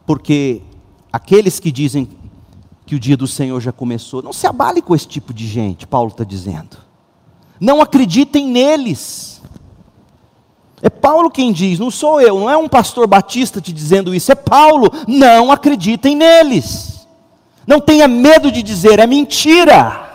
Porque aqueles que dizem que o dia do Senhor já começou, não se abale com esse tipo de gente, Paulo está dizendo. Não acreditem neles. É Paulo quem diz, não sou eu, não é um pastor batista te dizendo isso, é Paulo. Não acreditem neles. Não tenha medo de dizer, é mentira.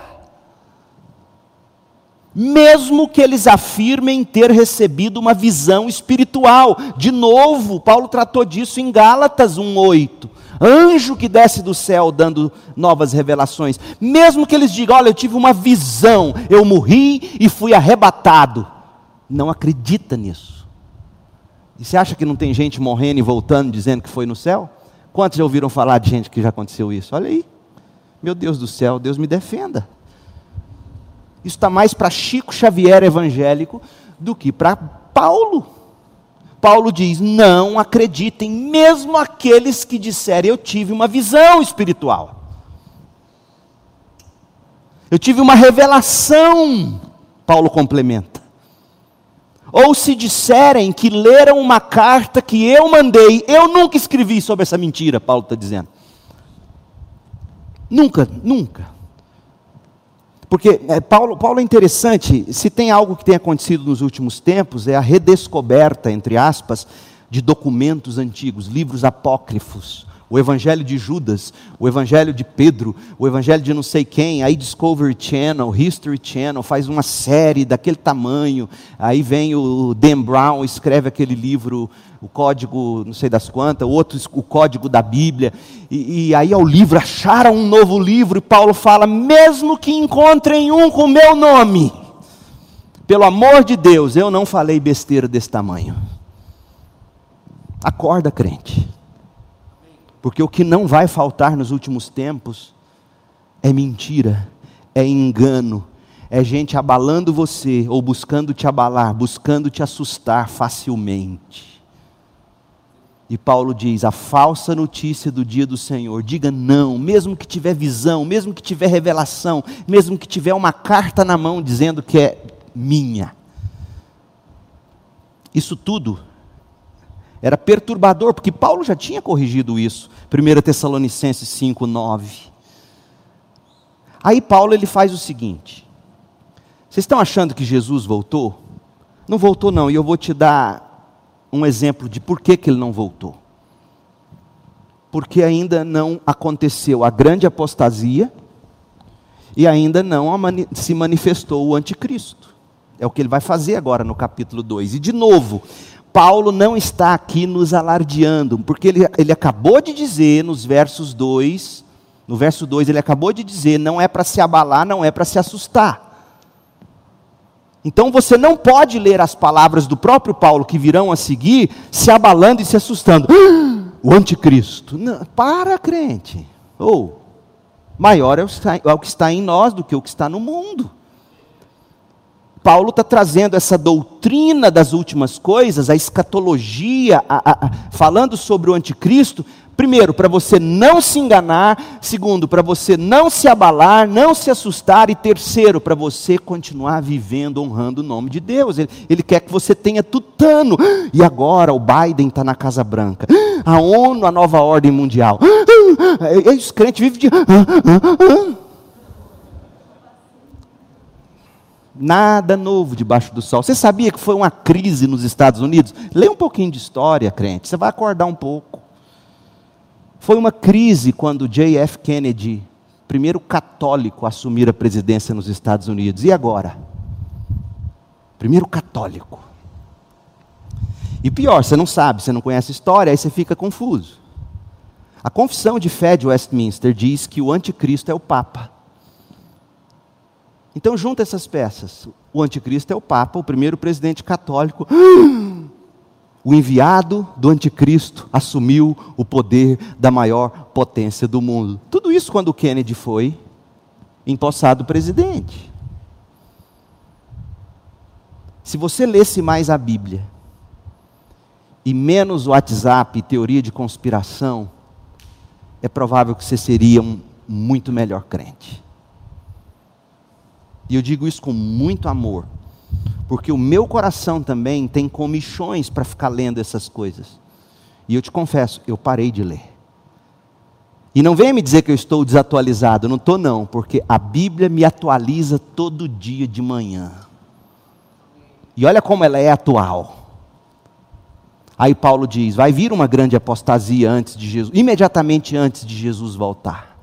Mesmo que eles afirmem ter recebido uma visão espiritual. De novo, Paulo tratou disso em Gálatas 1:8. Anjo que desce do céu dando novas revelações. Mesmo que eles digam, olha, eu tive uma visão, eu morri e fui arrebatado. Não acredita nisso. E você acha que não tem gente morrendo e voltando dizendo que foi no céu? Quantos já ouviram falar de gente que já aconteceu isso? Olha aí. Meu Deus do céu, Deus me defenda. Isso está mais para Chico Xavier evangélico do que para Paulo. Paulo diz: não acreditem, mesmo aqueles que disserem eu tive uma visão espiritual. Eu tive uma revelação. Paulo complementa. Ou se disserem que leram uma carta que eu mandei, eu nunca escrevi sobre essa mentira, Paulo está dizendo. Nunca, nunca. Porque é, Paulo, Paulo é interessante, se tem algo que tem acontecido nos últimos tempos, é a redescoberta, entre aspas, de documentos antigos, livros apócrifos o Evangelho de Judas, o Evangelho de Pedro, o Evangelho de não sei quem, aí Discovery Channel, History Channel, faz uma série daquele tamanho, aí vem o Dan Brown, escreve aquele livro, o código, não sei das quantas, o outro, o código da Bíblia, e, e aí ao livro, acharam um novo livro, e Paulo fala, mesmo que encontrem um com meu nome, pelo amor de Deus, eu não falei besteira desse tamanho. Acorda, crente. Porque o que não vai faltar nos últimos tempos é mentira, é engano, é gente abalando você ou buscando te abalar, buscando te assustar facilmente. E Paulo diz: a falsa notícia do dia do Senhor, diga não, mesmo que tiver visão, mesmo que tiver revelação, mesmo que tiver uma carta na mão dizendo que é minha. Isso tudo era perturbador, porque Paulo já tinha corrigido isso. 1 Tessalonicenses 5, 9. Aí Paulo ele faz o seguinte: vocês estão achando que Jesus voltou? Não voltou, não, e eu vou te dar um exemplo de por que, que ele não voltou. Porque ainda não aconteceu a grande apostasia e ainda não se manifestou o anticristo. É o que ele vai fazer agora no capítulo 2. E de novo, Paulo não está aqui nos alardeando, porque ele, ele acabou de dizer nos versos 2, no verso 2 ele acabou de dizer, não é para se abalar, não é para se assustar. Então você não pode ler as palavras do próprio Paulo que virão a seguir, se abalando e se assustando. o anticristo. Não, para, crente. Ou, maior é o, é o que está em nós do que o que está no mundo. Paulo está trazendo essa doutrina das últimas coisas, a escatologia, a, a, a, falando sobre o anticristo, primeiro, para você não se enganar, segundo, para você não se abalar, não se assustar, e terceiro, para você continuar vivendo, honrando o nome de Deus. Ele, ele quer que você tenha tutano. E agora o Biden está na Casa Branca, a ONU, a nova ordem mundial. E os crentes vivem de. Nada novo debaixo do sol. Você sabia que foi uma crise nos Estados Unidos? Lê um pouquinho de história, crente, você vai acordar um pouco. Foi uma crise quando J.F. Kennedy, primeiro católico a assumir a presidência nos Estados Unidos. E agora? Primeiro católico. E pior, você não sabe, você não conhece a história, aí você fica confuso. A confissão de fé de Westminster diz que o anticristo é o Papa. Então junta essas peças. O anticristo é o Papa, o primeiro presidente católico. O enviado do anticristo assumiu o poder da maior potência do mundo. Tudo isso quando Kennedy foi empossado presidente. Se você lesse mais a Bíblia e menos o WhatsApp e teoria de conspiração, é provável que você seria um muito melhor crente. E eu digo isso com muito amor, porque o meu coração também tem comichões para ficar lendo essas coisas. E eu te confesso, eu parei de ler. E não venha me dizer que eu estou desatualizado, não estou não, porque a Bíblia me atualiza todo dia de manhã. E olha como ela é atual. Aí Paulo diz: vai vir uma grande apostasia antes de Jesus, imediatamente antes de Jesus voltar.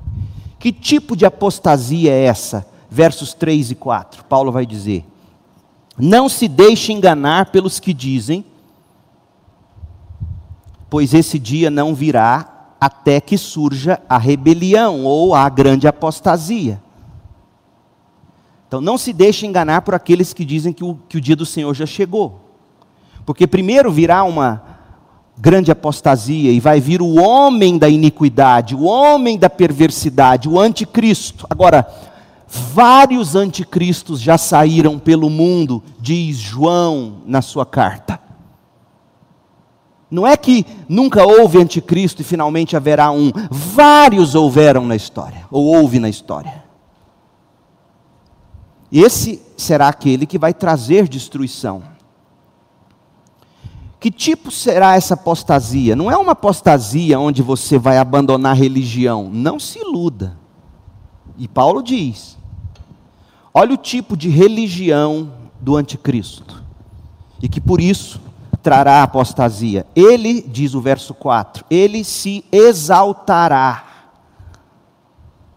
Que tipo de apostasia é essa? Versos 3 e 4. Paulo vai dizer: Não se deixe enganar pelos que dizem, pois esse dia não virá até que surja a rebelião ou a grande apostasia. Então não se deixe enganar por aqueles que dizem que o, que o dia do Senhor já chegou. Porque primeiro virá uma grande apostasia e vai vir o homem da iniquidade, o homem da perversidade, o anticristo. Agora, Vários anticristos já saíram pelo mundo, diz João na sua carta. Não é que nunca houve anticristo e finalmente haverá um. Vários houveram na história, ou houve na história. Esse será aquele que vai trazer destruição. Que tipo será essa apostasia? Não é uma apostasia onde você vai abandonar a religião. Não se iluda. E Paulo diz: olha o tipo de religião do anticristo. E que por isso trará apostasia. Ele, diz o verso 4, ele se exaltará.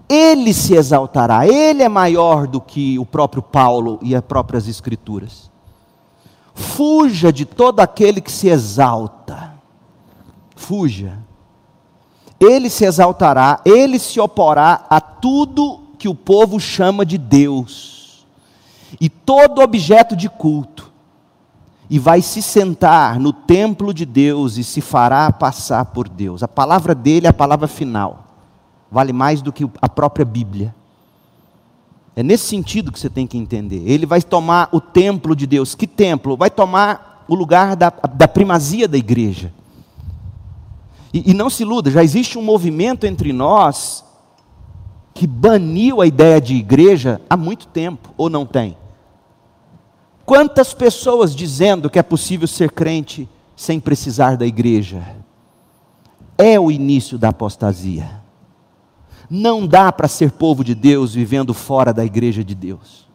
Ele se exaltará, ele é maior do que o próprio Paulo e as próprias Escrituras. Fuja de todo aquele que se exalta. Fuja. Ele se exaltará, ele se oporá a tudo que o povo chama de Deus, e todo objeto de culto, e vai se sentar no templo de Deus e se fará passar por Deus. A palavra dele é a palavra final, vale mais do que a própria Bíblia. É nesse sentido que você tem que entender. Ele vai tomar o templo de Deus. Que templo? Vai tomar o lugar da, da primazia da igreja. E, e não se iluda, já existe um movimento entre nós que baniu a ideia de igreja há muito tempo, ou não tem? Quantas pessoas dizendo que é possível ser crente sem precisar da igreja? É o início da apostasia. Não dá para ser povo de Deus vivendo fora da igreja de Deus.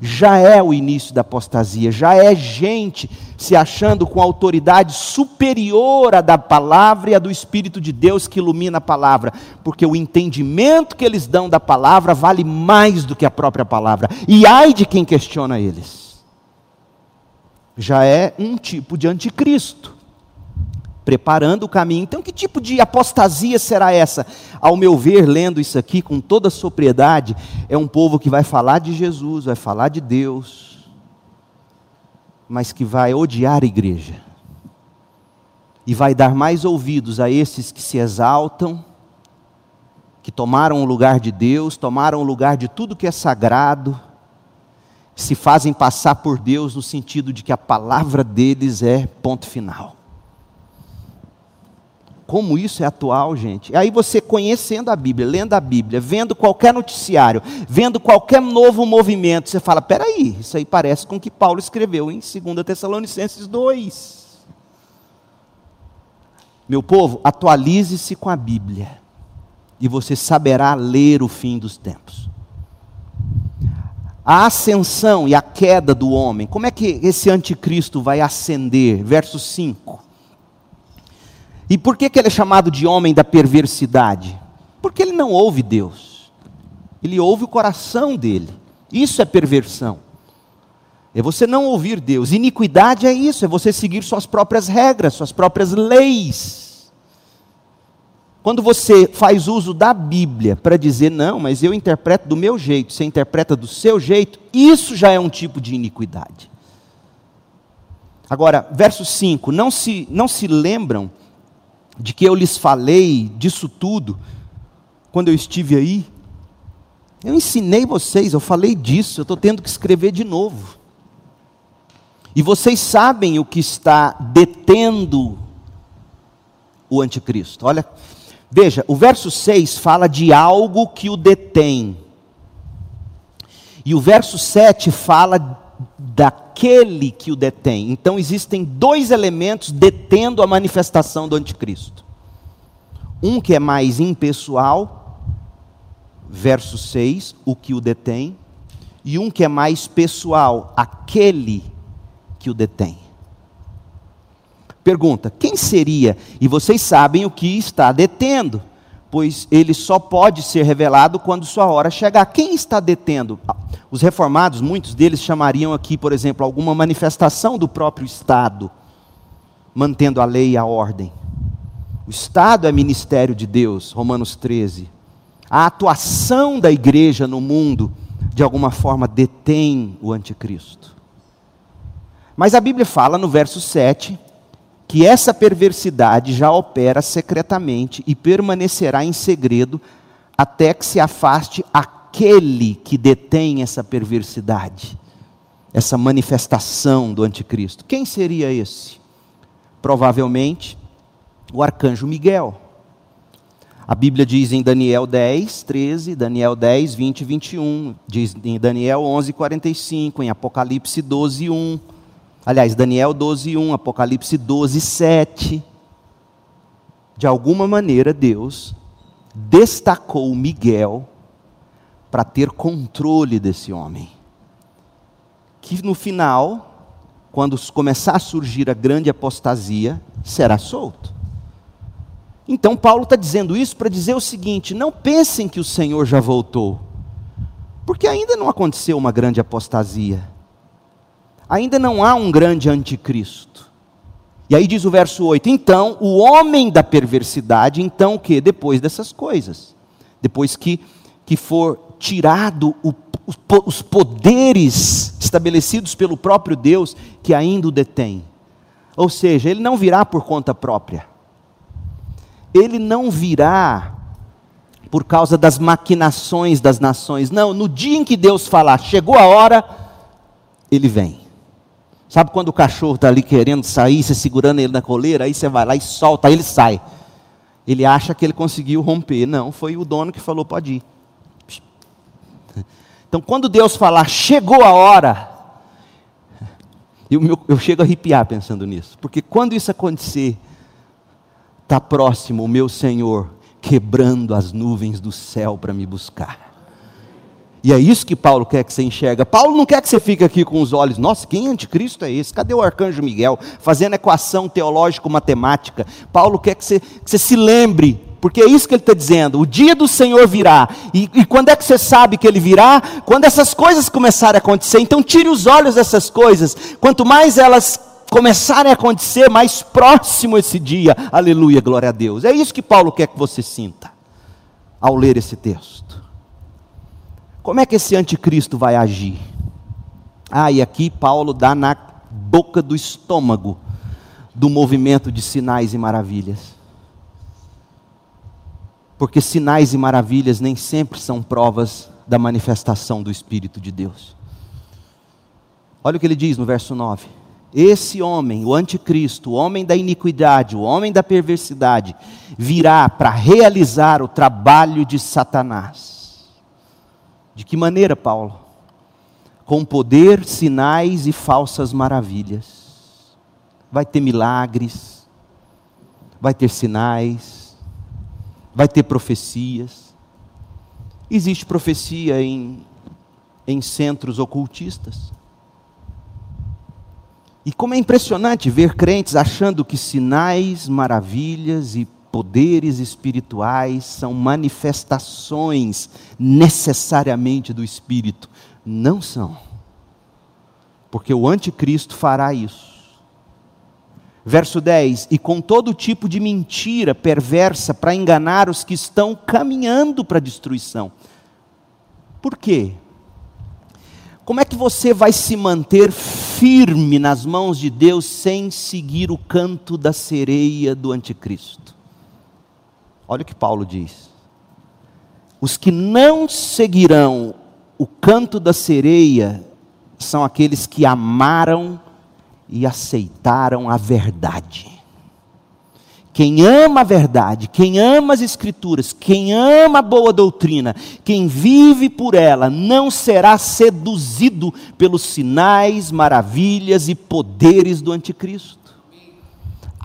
Já é o início da apostasia, já é gente se achando com autoridade superior à da palavra e à do Espírito de Deus que ilumina a palavra, porque o entendimento que eles dão da palavra vale mais do que a própria palavra, e ai de quem questiona eles. Já é um tipo de anticristo preparando o caminho. Então, que tipo de apostasia será essa? Ao meu ver, lendo isso aqui com toda a sobriedade, é um povo que vai falar de Jesus, vai falar de Deus, mas que vai odiar a igreja. E vai dar mais ouvidos a esses que se exaltam, que tomaram o lugar de Deus, tomaram o lugar de tudo que é sagrado, se fazem passar por Deus no sentido de que a palavra deles é ponto final. Como isso é atual, gente. Aí você conhecendo a Bíblia, lendo a Bíblia, vendo qualquer noticiário, vendo qualquer novo movimento, você fala: peraí, isso aí parece com o que Paulo escreveu em 2 Tessalonicenses 2. Meu povo, atualize-se com a Bíblia, e você saberá ler o fim dos tempos. A ascensão e a queda do homem, como é que esse anticristo vai ascender? Verso 5. E por que, que ele é chamado de homem da perversidade? Porque ele não ouve Deus, ele ouve o coração dele. Isso é perversão. É você não ouvir Deus. Iniquidade é isso, é você seguir suas próprias regras, suas próprias leis. Quando você faz uso da Bíblia para dizer, não, mas eu interpreto do meu jeito, você interpreta do seu jeito, isso já é um tipo de iniquidade. Agora, verso 5: não se, não se lembram de que eu lhes falei disso tudo quando eu estive aí. Eu ensinei vocês, eu falei disso, eu estou tendo que escrever de novo. E vocês sabem o que está detendo o anticristo. Olha, veja, o verso 6 fala de algo que o detém. E o verso 7 fala daquele que o detém. Então existem dois elementos detendo a manifestação do anticristo. Um que é mais impessoal, verso 6, o que o detém, e um que é mais pessoal, aquele que o detém. Pergunta: quem seria? E vocês sabem o que está detendo pois ele só pode ser revelado quando sua hora chegar. Quem está detendo? Os reformados, muitos deles chamariam aqui, por exemplo, alguma manifestação do próprio Estado, mantendo a lei e a ordem. O Estado é ministério de Deus, Romanos 13. A atuação da igreja no mundo, de alguma forma, detém o anticristo. Mas a Bíblia fala no verso 7 que essa perversidade já opera secretamente e permanecerá em segredo até que se afaste aquele que detém essa perversidade, essa manifestação do anticristo. Quem seria esse? Provavelmente o arcanjo Miguel. A Bíblia diz em Daniel 10, 13, Daniel 10, 20 e 21, diz em Daniel 11, 45, em Apocalipse 12, 1 Aliás, Daniel 12, 1, Apocalipse 12, 7. De alguma maneira, Deus destacou Miguel para ter controle desse homem. Que no final, quando começar a surgir a grande apostasia, será solto. Então, Paulo está dizendo isso para dizer o seguinte: não pensem que o Senhor já voltou, porque ainda não aconteceu uma grande apostasia, ainda não há um grande anticristo. E aí diz o verso 8: então, o homem da perversidade, então o que? Depois dessas coisas, depois que, que for tirado o, os poderes estabelecidos pelo próprio Deus, que ainda o detém. Ou seja, ele não virá por conta própria ele não virá por causa das maquinações das nações. Não, no dia em que Deus falar, chegou a hora, ele vem. Sabe quando o cachorro está ali querendo sair, você segurando ele na coleira, aí você vai lá e solta, aí ele sai. Ele acha que ele conseguiu romper. Não, foi o dono que falou, pode ir. Então, quando Deus falar, chegou a hora, eu, eu chego a arrepiar pensando nisso. Porque quando isso acontecer, está próximo o meu Senhor quebrando as nuvens do céu para me buscar. E é isso que Paulo quer que você enxerga. Paulo não quer que você fique aqui com os olhos, nossa, quem anticristo é esse? Cadê o arcanjo Miguel? Fazendo equação teológico-matemática. Paulo quer que você, que você se lembre porque é isso que ele está dizendo. O dia do Senhor virá. E, e, quando é que você sabe que ele virá? Quando essas coisas começarem a acontecer. Então tire os olhos dessas coisas. Quanto mais elas começarem a acontecer mais próximo esse dia. Aleluia, glória a Deus. É isso que Paulo quer que você sinta ao ler esse texto. Como é que esse anticristo vai agir? Ah, e aqui Paulo dá na boca do estômago do movimento de sinais e maravilhas. Porque sinais e maravilhas nem sempre são provas da manifestação do Espírito de Deus. Olha o que ele diz no verso 9 esse homem, o anticristo, o homem da iniquidade, o homem da perversidade, virá para realizar o trabalho de Satanás. De que maneira, Paulo? Com poder, sinais e falsas maravilhas. Vai ter milagres, vai ter sinais, vai ter profecias. Existe profecia em, em centros ocultistas. E como é impressionante ver crentes achando que sinais, maravilhas e poderes espirituais são manifestações necessariamente do Espírito. Não são. Porque o anticristo fará isso. Verso 10: E com todo tipo de mentira perversa para enganar os que estão caminhando para a destruição. Por quê? Como é que você vai se manter firme nas mãos de Deus sem seguir o canto da sereia do anticristo? Olha o que Paulo diz. Os que não seguirão o canto da sereia são aqueles que amaram e aceitaram a verdade. Quem ama a verdade, quem ama as Escrituras, quem ama a boa doutrina, quem vive por ela, não será seduzido pelos sinais, maravilhas e poderes do Anticristo.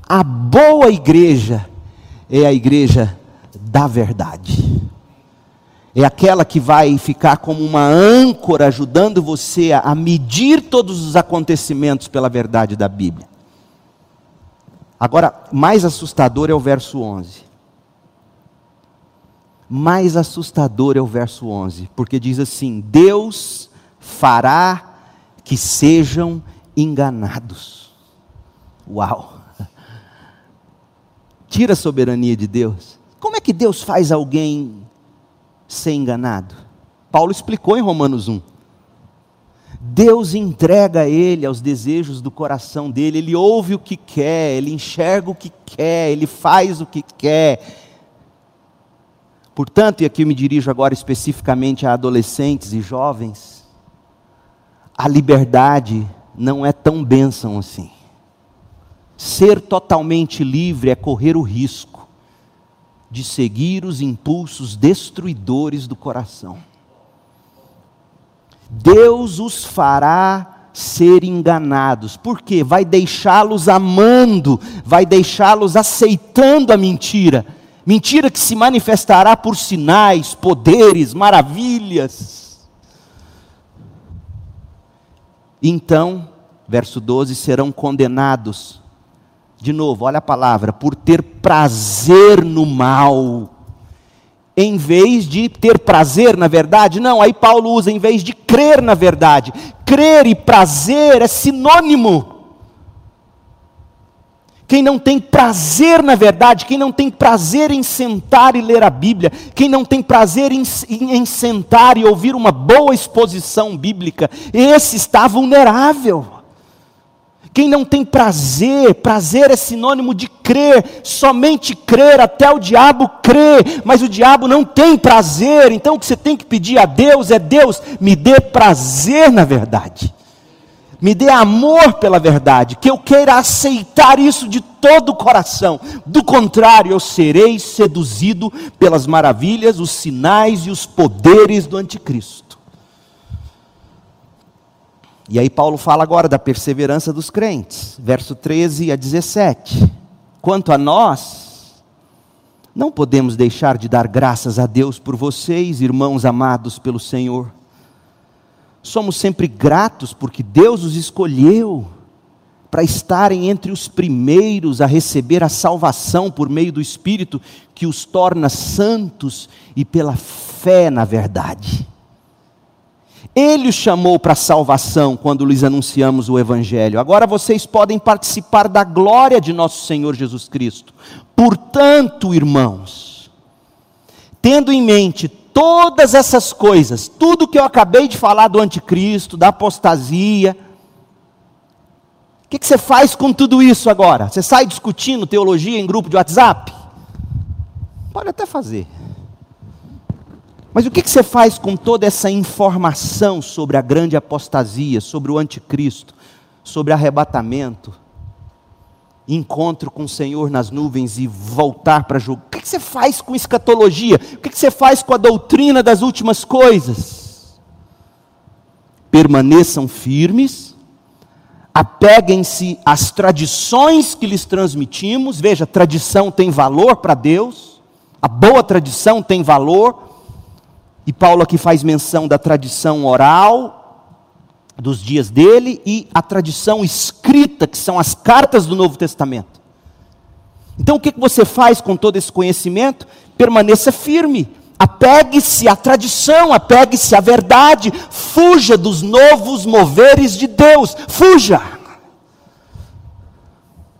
A boa igreja é a igreja da verdade. É aquela que vai ficar como uma âncora ajudando você a medir todos os acontecimentos pela verdade da Bíblia. Agora, mais assustador é o verso 11. Mais assustador é o verso 11, porque diz assim: Deus fará que sejam enganados. Uau! Tira a soberania de Deus. Como é que Deus faz alguém ser enganado? Paulo explicou em Romanos 1. Deus entrega ele aos desejos do coração dele, ele ouve o que quer, ele enxerga o que quer, ele faz o que quer. Portanto, e aqui eu me dirijo agora especificamente a adolescentes e jovens, a liberdade não é tão bênção assim. Ser totalmente livre é correr o risco de seguir os impulsos destruidores do coração. Deus os fará ser enganados. Por quê? Vai deixá-los amando, vai deixá-los aceitando a mentira. Mentira que se manifestará por sinais, poderes, maravilhas. Então, verso 12: serão condenados. De novo, olha a palavra, por ter prazer no mal em vez de ter prazer na verdade. Não, aí Paulo usa em vez de crer na verdade. Crer e prazer é sinônimo. Quem não tem prazer na verdade, quem não tem prazer em sentar e ler a Bíblia, quem não tem prazer em, em, em sentar e ouvir uma boa exposição bíblica, esse está vulnerável. Quem não tem prazer, prazer é sinônimo de crer, somente crer, até o diabo crê, mas o diabo não tem prazer, então o que você tem que pedir a Deus é: Deus, me dê prazer na verdade, me dê amor pela verdade, que eu queira aceitar isso de todo o coração, do contrário, eu serei seduzido pelas maravilhas, os sinais e os poderes do anticristo. E aí Paulo fala agora da perseverança dos crentes, verso 13 a 17. Quanto a nós, não podemos deixar de dar graças a Deus por vocês, irmãos amados pelo Senhor. Somos sempre gratos porque Deus os escolheu para estarem entre os primeiros a receber a salvação por meio do Espírito que os torna santos e pela fé na verdade. Ele os chamou para a salvação quando lhes anunciamos o Evangelho. Agora vocês podem participar da glória de nosso Senhor Jesus Cristo. Portanto, irmãos, tendo em mente todas essas coisas, tudo que eu acabei de falar do anticristo, da apostasia, o que, que você faz com tudo isso agora? Você sai discutindo teologia em grupo de WhatsApp? Pode até fazer. Mas o que, você faz com toda essa informação sobre a grande apostasia, sobre o anticristo, sobre arrebatamento, encontro com o Senhor nas nuvens e voltar para julgar? O que, você faz com escatologia? O que você faz com a doutrina das últimas coisas? Permaneçam firmes, apeguem-se às tradições que lhes transmitimos. Veja, tradição tem valor para Deus, a boa tradição tem valor e Paulo aqui faz menção da tradição oral dos dias dele e a tradição escrita, que são as cartas do Novo Testamento. Então o que você faz com todo esse conhecimento? Permaneça firme, apegue-se à tradição, apegue-se à verdade, fuja dos novos moveres de Deus, fuja.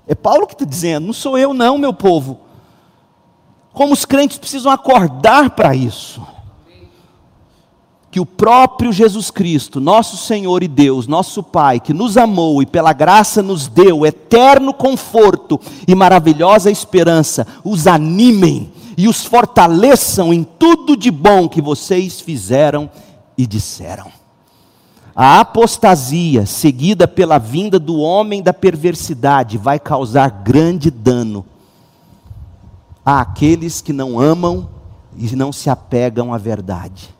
É Paulo que está dizendo, não sou eu, não, meu povo. Como os crentes precisam acordar para isso que o próprio Jesus Cristo, nosso Senhor e Deus, nosso Pai, que nos amou e pela graça nos deu eterno conforto e maravilhosa esperança, os animem e os fortaleçam em tudo de bom que vocês fizeram e disseram. A apostasia, seguida pela vinda do homem da perversidade, vai causar grande dano àqueles que não amam e não se apegam à verdade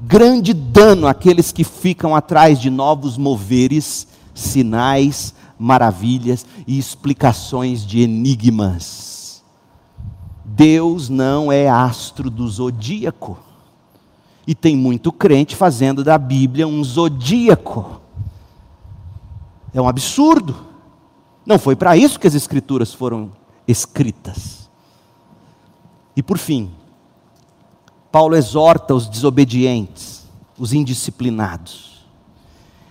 grande dano àqueles que ficam atrás de novos moveres, sinais, maravilhas e explicações de enigmas. Deus não é astro do zodíaco. E tem muito crente fazendo da Bíblia um zodíaco. É um absurdo. Não foi para isso que as Escrituras foram escritas. E por fim, Paulo exorta os desobedientes, os indisciplinados.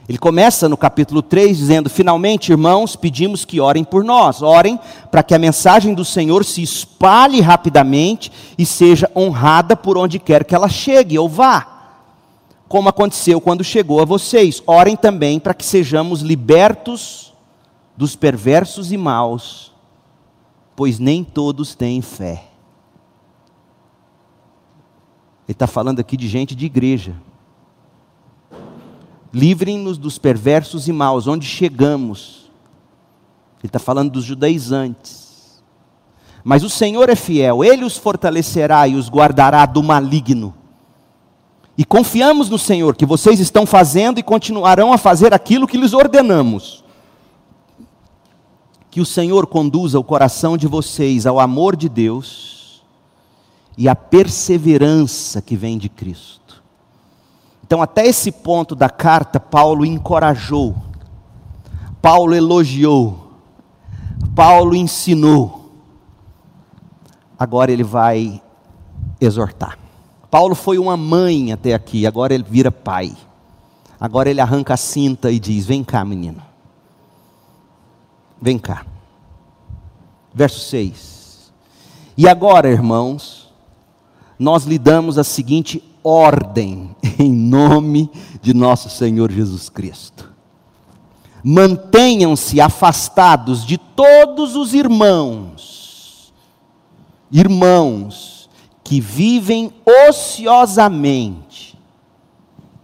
Ele começa no capítulo 3 dizendo: Finalmente, irmãos, pedimos que orem por nós. Orem para que a mensagem do Senhor se espalhe rapidamente e seja honrada por onde quer que ela chegue ou vá. Como aconteceu quando chegou a vocês. Orem também para que sejamos libertos dos perversos e maus, pois nem todos têm fé. Ele está falando aqui de gente de igreja. Livrem-nos dos perversos e maus, onde chegamos. Ele está falando dos judaizantes. Mas o Senhor é fiel, Ele os fortalecerá e os guardará do maligno. E confiamos no Senhor que vocês estão fazendo e continuarão a fazer aquilo que lhes ordenamos. Que o Senhor conduza o coração de vocês ao amor de Deus e à perseverança que vem de Cristo. Então, até esse ponto da carta, Paulo encorajou, Paulo elogiou, Paulo ensinou. Agora ele vai exortar. Paulo foi uma mãe até aqui, agora ele vira pai. Agora ele arranca a cinta e diz: Vem cá, menino. Vem cá. Verso 6. E agora, irmãos, nós lhe damos a seguinte ordem, em nome de nosso Senhor Jesus Cristo. Mantenham-se afastados de todos os irmãos, irmãos, que vivem ociosamente,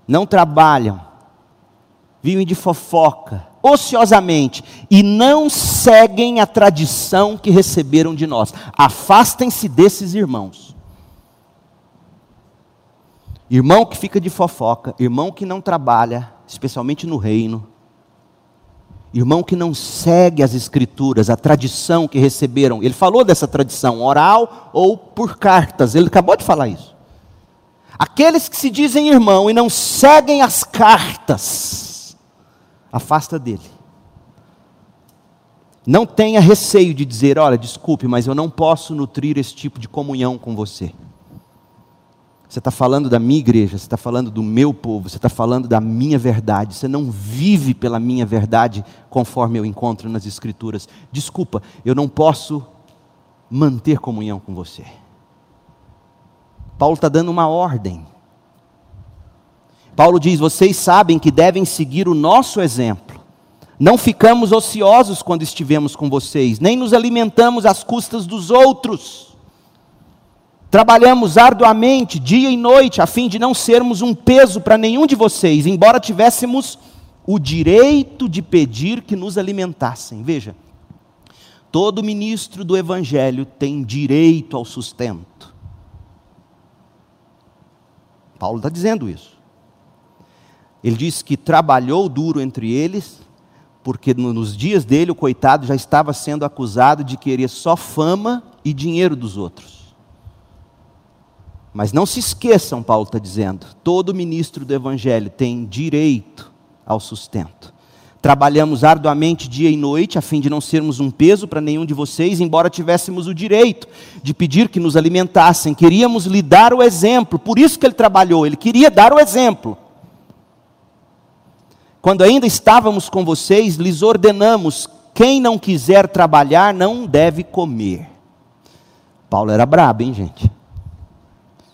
não trabalham, vivem de fofoca, ociosamente, e não seguem a tradição que receberam de nós. Afastem-se desses irmãos. Irmão que fica de fofoca, irmão que não trabalha, especialmente no reino, Irmão que não segue as escrituras, a tradição que receberam. Ele falou dessa tradição, oral ou por cartas. Ele acabou de falar isso. Aqueles que se dizem irmão e não seguem as cartas, afasta dele. Não tenha receio de dizer: olha, desculpe, mas eu não posso nutrir esse tipo de comunhão com você. Você está falando da minha igreja, você está falando do meu povo, você está falando da minha verdade. Você não vive pela minha verdade conforme eu encontro nas Escrituras. Desculpa, eu não posso manter comunhão com você. Paulo está dando uma ordem. Paulo diz: vocês sabem que devem seguir o nosso exemplo. Não ficamos ociosos quando estivemos com vocês, nem nos alimentamos às custas dos outros. Trabalhamos arduamente, dia e noite, a fim de não sermos um peso para nenhum de vocês, embora tivéssemos o direito de pedir que nos alimentassem. Veja, todo ministro do Evangelho tem direito ao sustento. Paulo está dizendo isso. Ele diz que trabalhou duro entre eles, porque nos dias dele o coitado já estava sendo acusado de querer só fama e dinheiro dos outros. Mas não se esqueçam, Paulo está dizendo, todo ministro do Evangelho tem direito ao sustento. Trabalhamos arduamente dia e noite, a fim de não sermos um peso para nenhum de vocês, embora tivéssemos o direito de pedir que nos alimentassem. Queríamos lhe dar o exemplo, por isso que ele trabalhou, ele queria dar o exemplo. Quando ainda estávamos com vocês, lhes ordenamos: quem não quiser trabalhar não deve comer. Paulo era brabo, hein, gente?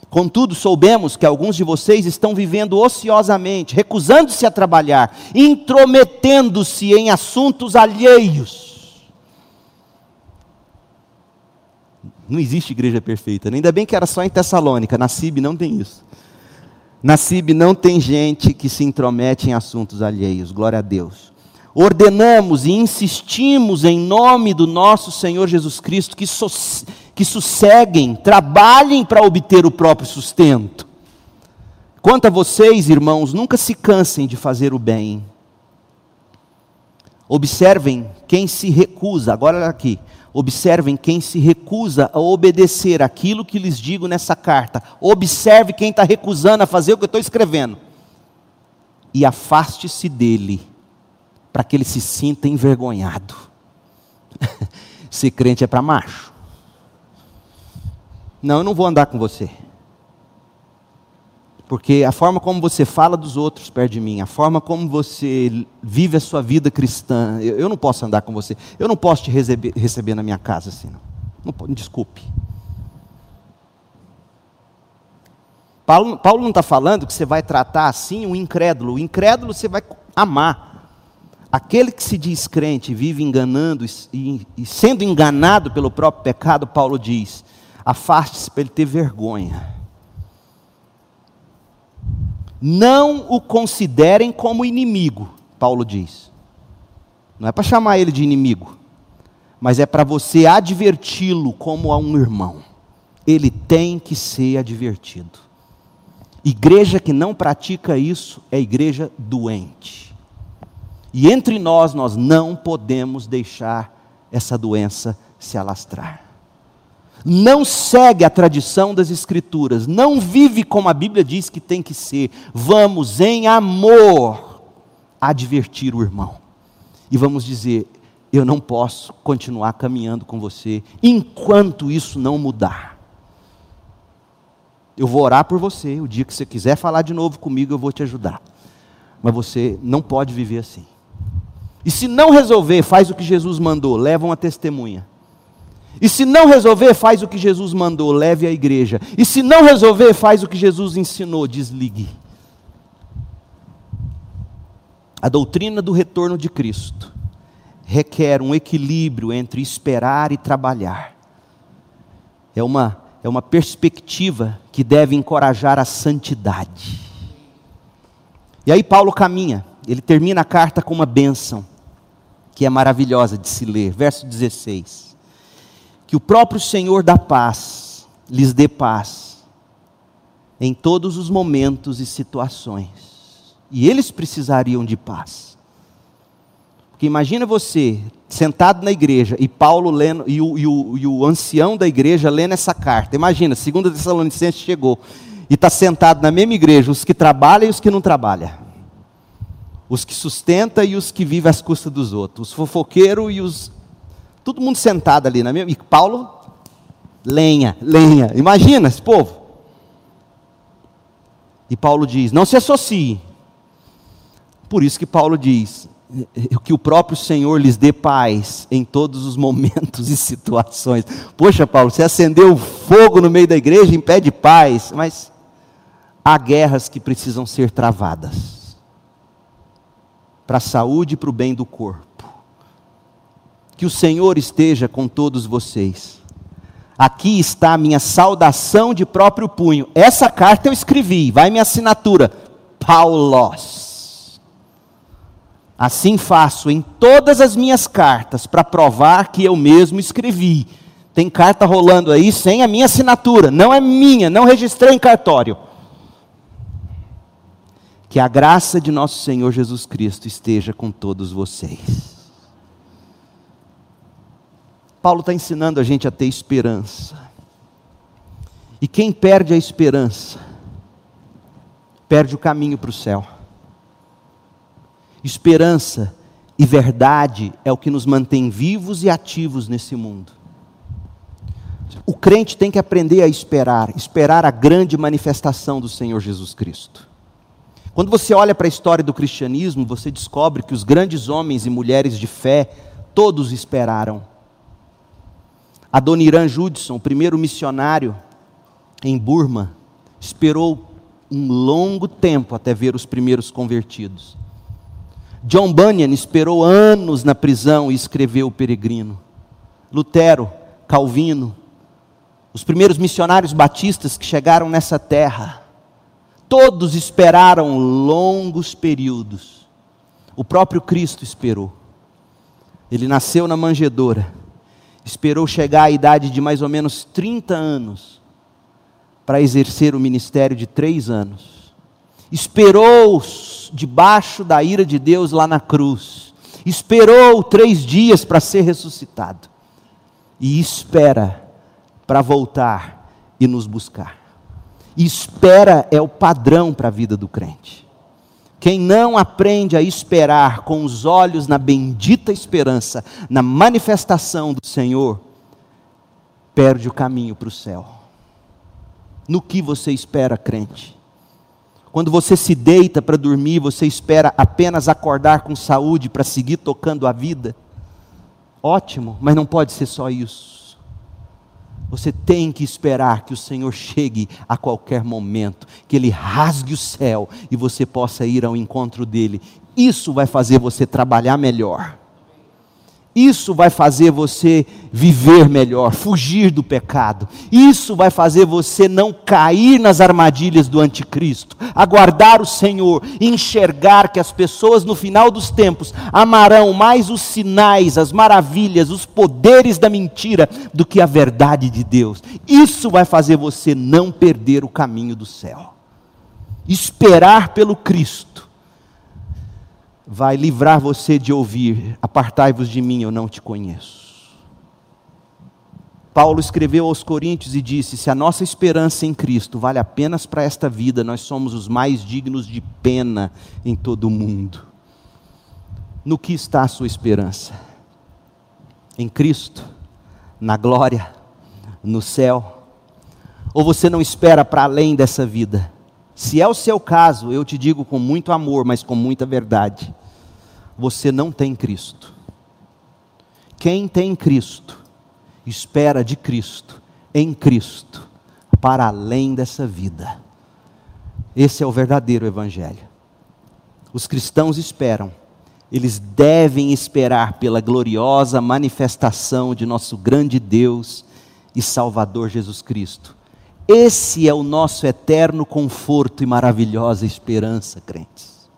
Contudo, soubemos que alguns de vocês estão vivendo ociosamente, recusando-se a trabalhar, intrometendo-se em assuntos alheios. Não existe igreja perfeita, ainda bem que era só em Tessalônica, na CIB não tem isso. Na CIB não tem gente que se intromete em assuntos alheios, glória a Deus. Ordenamos e insistimos em nome do nosso Senhor Jesus Cristo que so que sosseguem, trabalhem para obter o próprio sustento. Quanto a vocês, irmãos, nunca se cansem de fazer o bem. Observem quem se recusa, agora aqui, observem quem se recusa a obedecer aquilo que lhes digo nessa carta. Observe quem está recusando a fazer o que eu estou escrevendo. E afaste-se dele, para que ele se sinta envergonhado. Ser crente é para macho. Não, eu não vou andar com você. Porque a forma como você fala dos outros perto de mim, a forma como você vive a sua vida cristã, eu, eu não posso andar com você. Eu não posso te receber, receber na minha casa assim, não. não desculpe. Paulo, Paulo não está falando que você vai tratar assim o incrédulo. O incrédulo você vai amar. Aquele que se diz crente, vive enganando e, e sendo enganado pelo próprio pecado, Paulo diz: afaste-se para ele ter vergonha. Não o considerem como inimigo, Paulo diz. Não é para chamar ele de inimigo, mas é para você adverti-lo como a um irmão. Ele tem que ser advertido. Igreja que não pratica isso é igreja doente. E entre nós, nós não podemos deixar essa doença se alastrar. Não segue a tradição das Escrituras, não vive como a Bíblia diz que tem que ser. Vamos, em amor, advertir o irmão. E vamos dizer: eu não posso continuar caminhando com você enquanto isso não mudar. Eu vou orar por você. O dia que você quiser falar de novo comigo, eu vou te ajudar. Mas você não pode viver assim. E se não resolver, faz o que Jesus mandou, leva uma testemunha. E se não resolver, faz o que Jesus mandou, leve à igreja. E se não resolver, faz o que Jesus ensinou, desligue. A doutrina do retorno de Cristo requer um equilíbrio entre esperar e trabalhar. É uma é uma perspectiva que deve encorajar a santidade. E aí Paulo caminha, ele termina a carta com uma bênção, que é maravilhosa de se ler, verso 16: Que o próprio Senhor da paz lhes dê paz em todos os momentos e situações, e eles precisariam de paz. Porque imagina você sentado na igreja e Paulo lendo, e o, e o, e o ancião da igreja lendo essa carta. Imagina, segunda Tessalonicenses chegou e está sentado na mesma igreja, os que trabalham e os que não trabalham. Os que sustenta e os que vivem às custas dos outros. Os fofoqueiros e os. Todo mundo sentado ali na mesma. E Paulo, lenha, lenha. Imagina esse povo. E Paulo diz: não se associe. Por isso que Paulo diz: que o próprio Senhor lhes dê paz em todos os momentos e situações. Poxa, Paulo, você acendeu fogo no meio da igreja, impede paz, mas há guerras que precisam ser travadas para a saúde e para o bem do corpo. Que o Senhor esteja com todos vocês. Aqui está a minha saudação de próprio punho. Essa carta eu escrevi, vai minha assinatura. Paulos Assim faço em todas as minhas cartas para provar que eu mesmo escrevi. Tem carta rolando aí sem a minha assinatura, não é minha, não registrei em cartório. Que a graça de nosso Senhor Jesus Cristo esteja com todos vocês. Paulo está ensinando a gente a ter esperança. E quem perde a esperança, perde o caminho para o céu. Esperança e verdade é o que nos mantém vivos e ativos nesse mundo. O crente tem que aprender a esperar, esperar a grande manifestação do Senhor Jesus Cristo. Quando você olha para a história do cristianismo, você descobre que os grandes homens e mulheres de fé, todos esperaram. Adoniran Judson, o primeiro missionário em Burma, esperou um longo tempo até ver os primeiros convertidos. John Bunyan esperou anos na prisão e escreveu O Peregrino. Lutero, Calvino, os primeiros missionários batistas que chegaram nessa terra, todos esperaram longos períodos. O próprio Cristo esperou. Ele nasceu na manjedoura, esperou chegar à idade de mais ou menos 30 anos para exercer o ministério de três anos. Esperou debaixo da ira de Deus lá na cruz. Esperou três dias para ser ressuscitado. E espera para voltar e nos buscar. Espera é o padrão para a vida do crente. Quem não aprende a esperar com os olhos na bendita esperança, na manifestação do Senhor, perde o caminho para o céu. No que você espera, crente? Quando você se deita para dormir, você espera apenas acordar com saúde para seguir tocando a vida. Ótimo, mas não pode ser só isso. Você tem que esperar que o Senhor chegue a qualquer momento, que Ele rasgue o céu e você possa ir ao encontro dEle. Isso vai fazer você trabalhar melhor. Isso vai fazer você viver melhor, fugir do pecado. Isso vai fazer você não cair nas armadilhas do anticristo, aguardar o Senhor, enxergar que as pessoas no final dos tempos amarão mais os sinais, as maravilhas, os poderes da mentira do que a verdade de Deus. Isso vai fazer você não perder o caminho do céu. esperar pelo Cristo, vai livrar você de ouvir: Apartai-vos de mim, eu não te conheço. Paulo escreveu aos Coríntios e disse: Se a nossa esperança em Cristo vale apenas para esta vida, nós somos os mais dignos de pena em todo o mundo. No que está a sua esperança? Em Cristo? Na glória? No céu? Ou você não espera para além dessa vida? Se é o seu caso, eu te digo com muito amor, mas com muita verdade: você não tem Cristo. Quem tem Cristo, espera de Cristo, em Cristo, para além dessa vida. Esse é o verdadeiro Evangelho. Os cristãos esperam, eles devem esperar pela gloriosa manifestação de nosso grande Deus e Salvador Jesus Cristo. Esse é o nosso eterno conforto e maravilhosa esperança, crentes.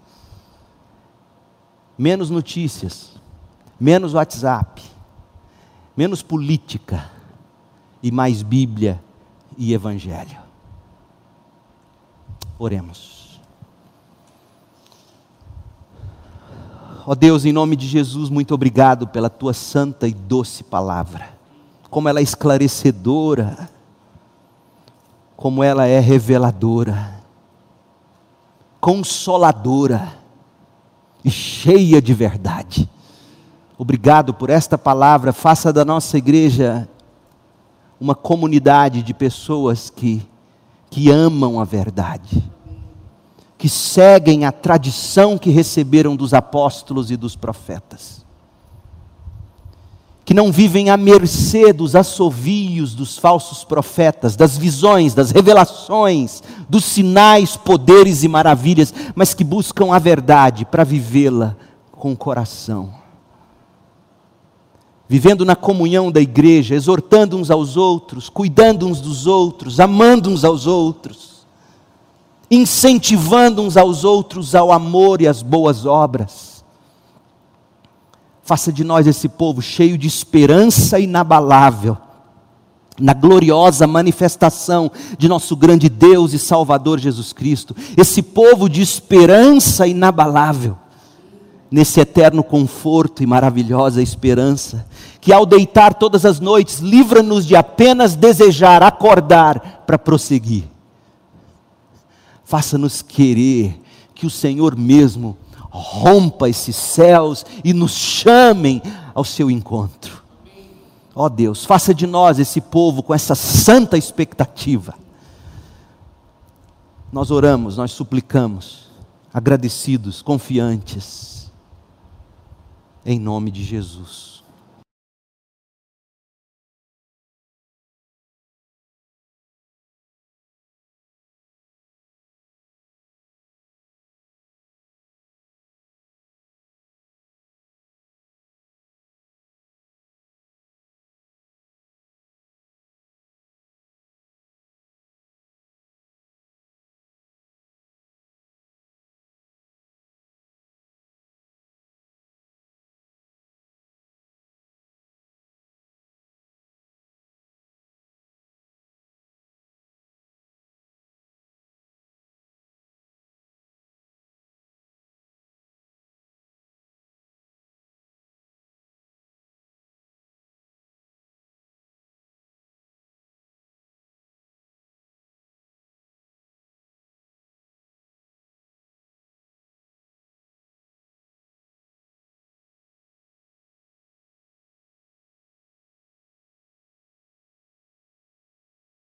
Menos notícias, menos WhatsApp, menos política e mais Bíblia e Evangelho. Oremos. Ó oh Deus, em nome de Jesus, muito obrigado pela tua santa e doce palavra. Como ela é esclarecedora, como ela é reveladora, consoladora e cheia de verdade. Obrigado por esta palavra. Faça da nossa igreja uma comunidade de pessoas que, que amam a verdade, que seguem a tradição que receberam dos apóstolos e dos profetas, que não vivem à mercê dos assovios dos falsos profetas, das visões, das revelações, dos sinais, poderes e maravilhas, mas que buscam a verdade para vivê-la com o coração vivendo na comunhão da igreja, exortando uns aos outros, cuidando uns dos outros, amando uns aos outros, incentivando uns aos outros ao amor e às boas obras. Faça de nós esse povo cheio de esperança inabalável, na gloriosa manifestação de nosso grande Deus e Salvador Jesus Cristo, esse povo de esperança inabalável nesse eterno conforto e maravilhosa esperança, que ao deitar todas as noites, livra-nos de apenas desejar acordar para prosseguir. Faça-nos querer que o Senhor mesmo rompa esses céus e nos chamem ao seu encontro. Ó oh Deus, faça de nós esse povo com essa santa expectativa. Nós oramos, nós suplicamos, agradecidos, confiantes em nome de Jesus.